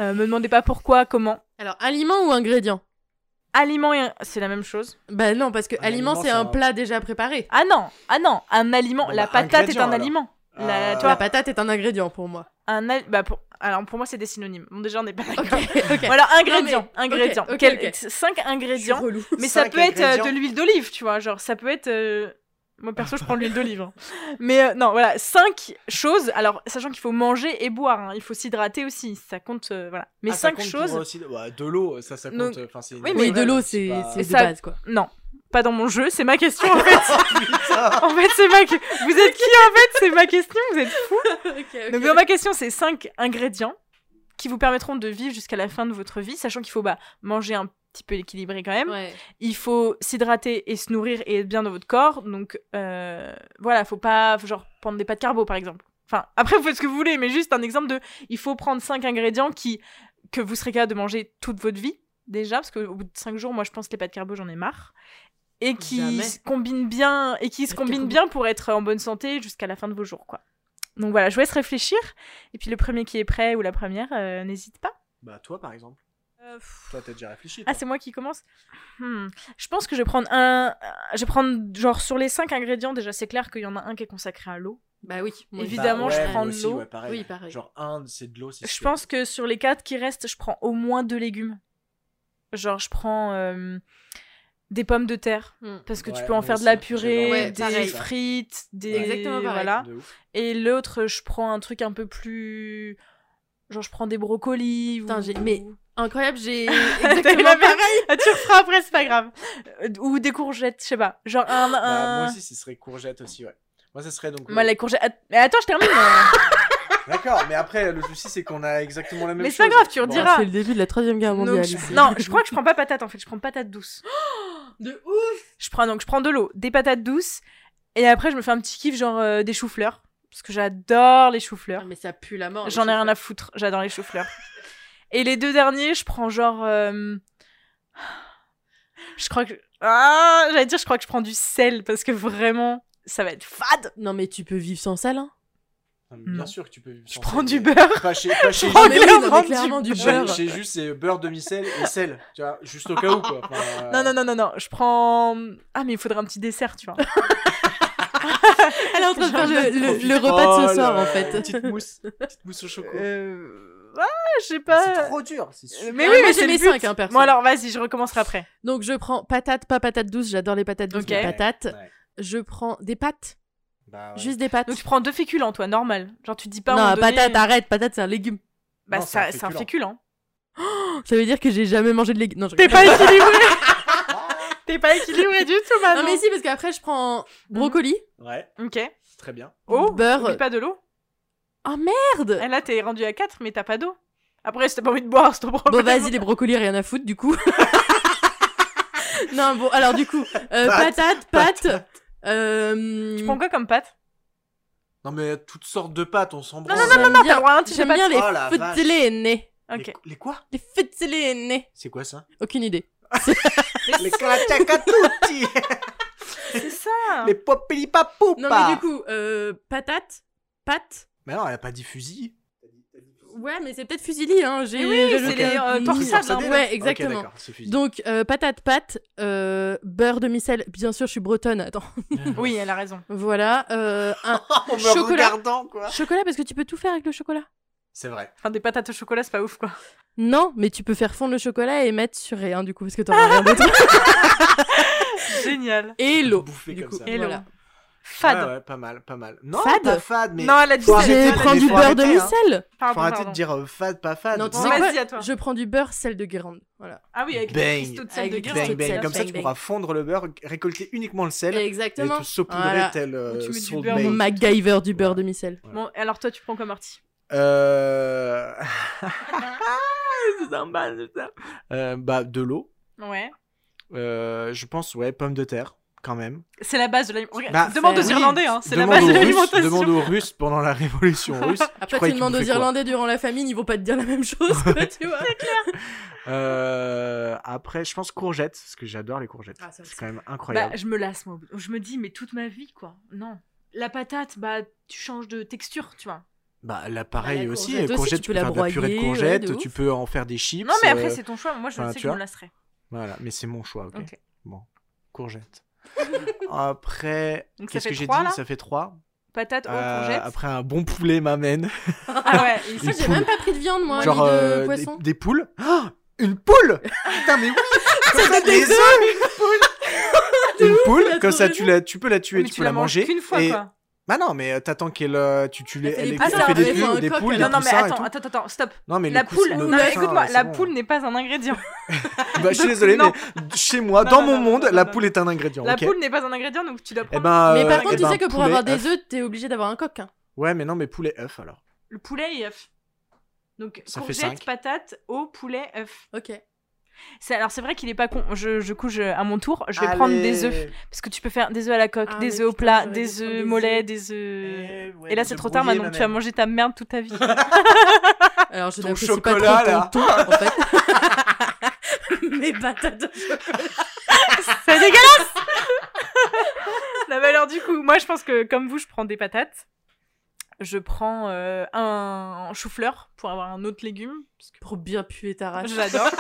Euh, me demandez pas pourquoi, comment.
Alors, aliment ou ingrédient
Aliments, et un- c'est la même chose.
Bah non, parce que
Un
aliment,
aliment,
c'est un plat déjà préparé.
Ah non, ah non, un aliment.
Bon,
la
bah,
patate est un
alors.
aliment. La,
Euh,
La patate est un ingrédient pour moi.
un al- bah, pour... Alors pour moi, c'est des synonymes. Bon, déjà, on n'est pas
Ok,
d'accord.
ok.
Voilà, ingrédients.
Non, mais-
ingrédients.
ok, ok,
Quel-
ok.
Cinq ingrédients.
relou.
Mais ça peut être euh, de l'huile d'olive, tu vois. Genre, ça peut être. euh, Moi, perso, je prends de l'huile d'olive. hein. Mais euh, non, voilà, cinq choses. Alors, sachant qu'il faut manger et boire, hein, il faut s'hydrater aussi. Ça compte, euh, voilà. Mais
Ah, ça
cinq choses.
aussi- ouais, de l'eau, ça, ça compte.
Donc-
enfin, c'est
Oui, mais
de l'eau, c'est
pas-
de
ça-
base, quoi.
Non, pas dans mon jeu. C'est ma question en fait.
Putain.
en fait, c'est ma. Vous êtes qui en fait? C'est ma question. Vous êtes fous. Donc dans ma question, c'est cinq ingrédients qui vous permettront de vivre jusqu'à la fin de votre vie, sachant qu'il faut bah, manger un petit peu équilibré quand même.
Ouais.
Il faut s'hydrater et se nourrir et être bien dans votre corps. Donc euh, voilà, faut pas faut genre prendre des pâtes carbo par exemple. Enfin, après vous faites ce que vous voulez, mais juste un exemple de il faut prendre cinq ingrédients qui que vous serez capable de manger toute votre vie déjà parce qu'au bout de cinq jours, moi je pense que les pâtes carbo j'en ai marre. Et qui
Jamais.
se combinent bien et qui se
carbo.
bien pour être en bonne santé jusqu'à la fin de vos jours quoi. Donc voilà, je vous laisse réfléchir et puis le premier qui est prêt ou la première euh, n'hésite pas.
Bah, toi, par exemple.
Euh, pff,
Toi, t'as déjà réfléchi.
ah, c'est moi qui commence? Hmm. Je pense que je vais prendre un. Je vais prendre, genre, sur les cinq ingrédients, déjà, c'est clair qu'il y en a un qui est consacré à l'eau.
Bah oui. moi,
Évidemment.
Bah,
je prends de l'eau.
ouais, pareil.
Oui, pareil.
Genre, un, c'est de l'eau,
Je
sûr.
pense que sur les quatre qui restent, je prends au moins deux légumes. Genre, je prends euh, des pommes de terre.
Hmm.
Parce que tu peux en faire de la purée,
Ouais,
des
pareil.
frites, des.
Exactement pareil.
Voilà.
De.
Et l'autre, je prends un truc un peu plus. Genre, je prends des brocolis.
Putain,
ou-
j'ai- mais- Incroyable, j'ai exactement pareil.
Ah, tu referas après, c'est pas grave. Euh, Ou des courgettes, je sais pas. Genre un.
Bah,
un...
moi aussi, ce serait courgette aussi, ouais. Moi, ça serait donc.
Moi, les courgettes. Mais attends, je termine.
D'accord, mais après, le souci, c'est qu'on a exactement la même
Mais
chose.
c'est pas grave, tu
Bon,
rediras.
C'est le début de la troisième guerre
Donc,
mondiale.
je-. Non, je crois que je prends pas patate en fait, je prends patate douce.
De ouf.
Je prends donc je prends de l'eau, des patates douces et après je me fais un petit kiff genre euh, des choux-fleurs parce que j'adore les choux-fleurs.
Ah, mais ça pue la mort.
J'en ai rien à foutre, j'adore les choux-fleurs. et les deux derniers, je prends genre euh, Je crois que. Ah, j'allais dire, je crois que je prends du sel parce que vraiment, ça va être fade.
Non, mais tu peux vivre sans sel, hein.
Mais Bien
Non.
sûr que tu peux vivre
Je prends
sel,
du beurre.
Pas chez, pas chez
prends
Ah,
clairement
du beurre.
Chez juste, c'est beurre demi-sel et sel. Tu vois, juste au cas où, quoi. Enfin, euh,
Non, non, non, non, non. Je prends. Ah, mais il faudrait un petit dessert, tu vois.
Elle est en train de faire le, le- le repas de
Oh
ce soir,
là
en fait.
Petite mousse. Petite mousse au chocolat.
Euh. Ah, je sais pas.
C'est trop dur. C'est
Euh,
super.
Mais
Ah,
oui, mais
j'ai
c'est
mes
le but.
cinq, hein, perso.
Bon, alors, vas-y, je recommencerai après.
Donc, je prends patates, pas patates douces. J'adore les patates douces,
Ok.
mais patates.
Ouais.
Je prends des pâtes.
Bah, ouais.
Juste des pâtes.
Donc, tu prends deux féculents, toi, normal. Genre, tu te dis pas.
non,
donné-
patate, arrête. Patate, c'est un légume.
Bah,
Non, c'est un
ça- c'est un
féculent.
féculent.
Ça veut dire que j'ai jamais mangé de légumes. Non,
T'es pas équilibré. T'es pas équilibré du tout,
Non,
Manon.
mais si, parce qu'après, je prends brocoli,
Ouais,
Ok.
très bien.
Oh,
beurre.
pas de l'eau.
Oh merde
Et là, t'es rendu à 4, mais t'as pas d'eau. Après, si t'as pas envie de boire, c'est ton problème.
Bon, vas-y, les brocolis, rien à foutre, du coup. non, bon, alors, du coup, euh,
Pâtes,
patates, pâtes. Euh...
Tu prends quoi comme pâte?
Non, mais toutes sortes de pâtes, on s'en
Non,
branle.
non, non, non, non,
J'aime
t'as le droit type de
J'aime
pâte.
bien les
Oh, la vache.
fuzzolene.
Ok.
Les, les quoi
Les fuzzolene.
C'est quoi ça?
Aucune idée.
Les calacacatutti
C'est ça.
Les popelipapoupa
Non, mais du coup, euh, patates, pâtes.
Mais non, elle a pas dit fusil.
Ouais, mais c'est peut-être fusilli, hein. J'ai
Mais oui, c'est les, euh, torsades, hein.
Ouais, exactement. Donc, euh, patates, pâtes, euh, beurre demi-sel. Bien sûr, je suis bretonne, attends.
Oui, elle a raison.
Voilà. euh, un
en me
chocolat.
regardant, quoi.
chocolat, parce que tu peux tout faire avec le chocolat.
C'est vrai.
Enfin, des patates au chocolat, c'est pas ouf, quoi.
Non, mais tu peux faire fondre le chocolat et mettre sur rien, du coup, parce que t'auras rien d'autre.
Génial.
Et l'eau.
Bouffer
du
comme
coup,
ça.
Et
voilà.
Fade.
Ouais, ouais, pas mal, pas mal. Non,
Fade
pas fade, mais.
Non, elle a dit
Je prends du beurre
arrêter, hein.
demi-sel.
Pardon,
Faut arrêter de dire euh, fade, pas fade.
Non, tu sais
vas-y,
quoi
à toi.
Je prends du beurre sel de Guérande. Voilà.
Ah oui, avec
Bang.
cristaux de sel
Avec
de
cristaux
Bang,
de
bang. Comme ça,
bang,
tu pourras fondre le beurre, récolter uniquement le sel et
Exactement.
te saupoudrer
Voilà.
tel euh,
Tu mets du beurre
MacGyver du beurre demi-sel.
Bon, alors toi, tu prends comme arty
Euh... c'est sympa, c'est ça. Euh, bah, de l'eau.
Ouais.
Euh, je pense, ouais, pommes de terre, quand même.
C'est la base de l'alimentation.
Bah,
Demande aux
oui.
Irlandais, hein. C'est la base de l'alimentation.
Demande aux Russes pendant la révolution russe.
Après, tu demandes aux Irlandais durant la famine, ils vont pas te dire la même chose, quoi, tu vois.
Euh, après, je pense courgettes, parce que j'adore les courgettes.
Ah,
c'est quand même
Bah,
incroyable.
je me lasse, moi. Je me dis, mais toute ma vie, quoi. Non. La patate, bah, tu changes de texture, tu vois.
Bah, là, pareil
Bah, la
aussi.
courgette aussi, tu
tu
peux
faire de la purée de
broyer, ouais,
courgettes,
de
tu peux en faire des chips.
Non, mais après,
euh,
c'est ton choix. Moi, je
enfin,
sais
tu
que je me lasserai.
Voilà, mais c'est mon choix, ok. Bon, courgette. après, qu'est-ce que j'ai dit Ça fait 3.
Patate, oh, courgette.
après, un bon poulet m'amène.
Ah ouais. et
Une
ça,
j'ai
poule.
même pas pris de viande, moi,
Genre
ni de
euh, des,
poisson.
des poules. Ah, une poule Putain, mais oui Comme ça, des œufs Une poule,
il a
comme ça, tu, la, tu peux la tuer,
mais
tu
tu
peux
la
manger.
qu'une fois,
et...
quoi.
Bah non, mais euh, t'attends qu'elle euh, tu, tu les,
Elle fait
elle,
des
poules, des poules, des
Non, non, mais attends,
tout.
attends, attends, stop.
Non, mais
La
les
poule, écoute-moi, la
bon.
poule n'est pas un ingrédient.
Bah, je suis désolé,
Non.
mais chez moi,
Non,
dans
non,
mon
non,
monde,
non,
la
non,
poule est un ingrédient.
La poule n'est pas un ingrédient, donc tu dois
Eh
prendre
ben,
Mais
euh,
par contre,
eh
tu
ben,
sais que pour avoir des
œuf.
œufs, t'es obligé d'avoir un coq. hein.
Ouais, mais non, mais poulet œuf alors.
le poulet et œuf. Donc,
Ça fait
courgette, patate, eau, poulet, œuf.
Ok.
C'est- Alors, c'est vrai qu'il est pas con. Je, je couche à mon tour. Je vais prendre des œufs. Parce que tu peux faire des œufs à la coque,
Ah,
des œufs au plat, des œufs mollets, des œufs.
Eh, ouais,
Et là, c'est trop tard maintenant.
ma
Tu vas
mère.
manger ta merde toute ta vie.
Alors, je
Ton
n'apprécie pas
chocolat,
trop
là.
ton ton, en fait. Mes patates.
c'est dégueulasse Non, mais alors, du coup, moi, je pense que comme vous, je prends des patates. Je prends euh, un chou-fleur pour avoir un autre légume. Parce que
Pour bien puer ta race.
j'adore.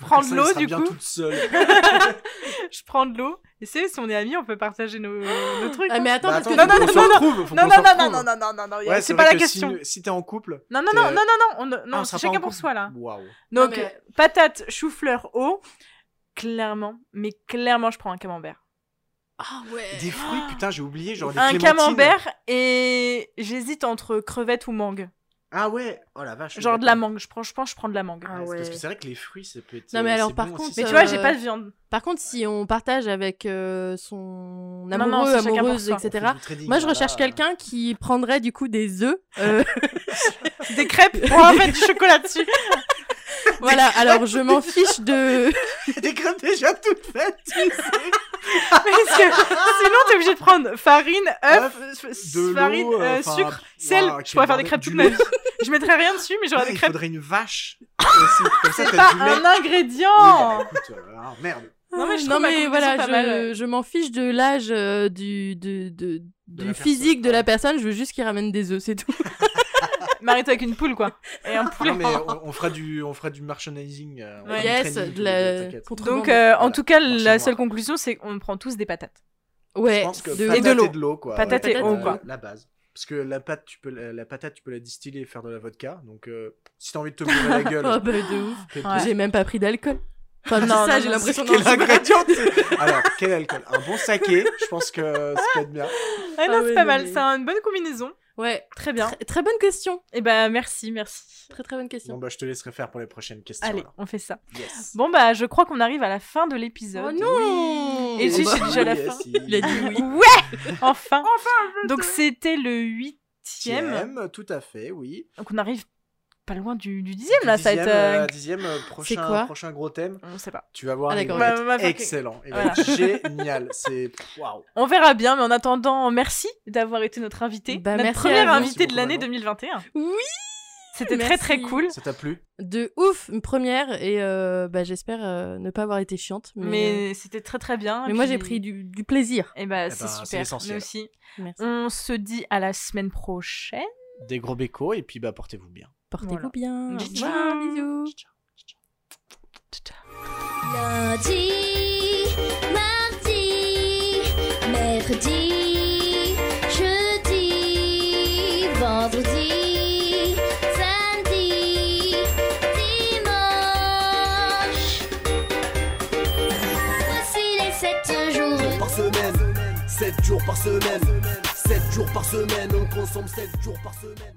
Je prends de l'eau, du
bien
coup.
toute seule.
Je prends de l'eau. Et c'est, si on est amis, on peut partager nos, nos trucs.
Ah,
hein.
mais attends,
Bah,
parce que
attends,
non, non, non,
faut
Non, non, non, non, non, non, non, non, non,
Ouais,
c'est pas la
si
question.
Si t'es en couple.
Non, non, non, non, non, non,
Ah,
non, chacun pour soi là.
Waouh.
Donc,
mais-
euh, patate, chou-fleur, eau. Clairement, mais clairement, je prends un camembert.
Ah ouais.
Des fruits, putain, j'ai oublié, genre des
Un camembert et j'hésite entre crevette ou mangue.
Ah ouais, oh la vache.
Genre de la mangue, je, prends, je pense que je prends de la mangue.
Ah
Ouais, c'est. Parce que c'est vrai que les fruits, ça peut être.
Non, mais
euh,
alors,
c'est
par
bon
contre,
aussi,
Mais tu vois, j'ai
Euh,
pas de viande.
Par contre, si on partage avec euh, son
Non, non,
amoureux,
c'est pour
amoureuse,
fait
etc.,
trading,
moi je
voilà.
recherche quelqu'un qui prendrait du coup des œufs. euh,
Des crêpes pour en mettre du chocolat dessus.
Voilà, alors je m'en fiche de.
Des crêpes déjà toutes faites, tu sais.
Parce que sinon, t'es obligé de prendre farine, œuf, farine, euh,
euh, enfin,
sucre, sel.
waouh,
je pourrais faire des crêpes toute ma vie. Je mettrais rien dessus, mais j'aurais des
il
crêpes.
faudrait une vache. Comme ça,
pas
du
un
Oui,
ingrédient.
bah, écoute, euh, ah, merde.
Non, mais je
non voilà, je, m'en fiche de l'âge euh, du, de, de- du physique
personne,
de la personne, je veux juste qu'il ramène des œufs, c'est tout.
Marie-toi avec une poule, quoi. Et un poulet.
Non, mais on, on fera du, on fera du merchandising. euh, on fera du
yes,
training,
de la
t'inquiète.
Donc, euh, en
Voilà.
tout cas, la seule conclusion, c'est qu'on prend tous des patates.
ouais,
Je pense que
de-
patate
Et de l'eau.
de l'eau, quoi.
Patate
Ouais.
et
eau,
Euh,
quoi.
La base. Parce que la pâte, tu peux la, la patate, tu peux la distiller et faire de la vodka. Donc, euh, si t'as envie de te bourrer la gueule,
Oh bah de ouf.
fais
Ouais.
J'ai même pas pris d'alcool. Enfin, je dis
Non,
ça,
non,
j'ai
non,
l'impression
Quel
d'en
ingrédient Alors, quel alcool? Un bon saké, je pense que ça peut être bien.
Ah non,
Ah
c'est pas
non,
mal.
mais-
C'est une bonne combinaison.
Ouais,
Très bien.
très, très bonne question.
Et ben, merci, merci.
Très très bonne
Bon,
question.
bah, je te laisserai faire pour les prochaines questions.
Allez,
alors.
on fait ça.
Yes.
Bon, bah, je crois qu'on arrive à la fin de l'épisode.
Oh non
Et j'ai-
bah,
déjà la fin.
il-
Il a dit oui.
Ouais Enfin Donc, c'était le huitième.
Dixième, tout à fait, oui.
Donc, on arrive pas loin du, du dixième, là. Ça va
dixième,
être. euh,
dixième euh, prochain,
quoi
prochain gros thème.
On sait pas.
Tu vas voir,
Ah,
il va
Bah,
être excellent. Il va
Voilà.
être génial. C'est waouh.
On verra bien, mais en attendant, merci d'avoir été notre invité.
Bah,
notre
merci
première invitée de l'année
beaucoup,
2021.
Oui
C'était très
Merci.
très cool.
Ça t'a plu?
De ouf, une première, et euh, bah, j'espère euh, ne pas avoir été chiante. Mais,
Mais c'était très très bien.
mais moi j'ai pris du, du plaisir.
Et bah,
Eh
c'est
ben, c'est
super.
l'essentiel.
Nous aussi.
Merci.
On se dit à la semaine prochaine.
Des gros bécos et puis bah portez-vous bien.
Portez-vous
Voilà.
bien.
Ciao.
bisous.
Lundi, mardi, mercredi, jeudi, vendredi, samedi, dimanche. Voici les sept jours.
par semaine 7 jours par semaine 7 jours par semaine On consomme 7 jours par semaine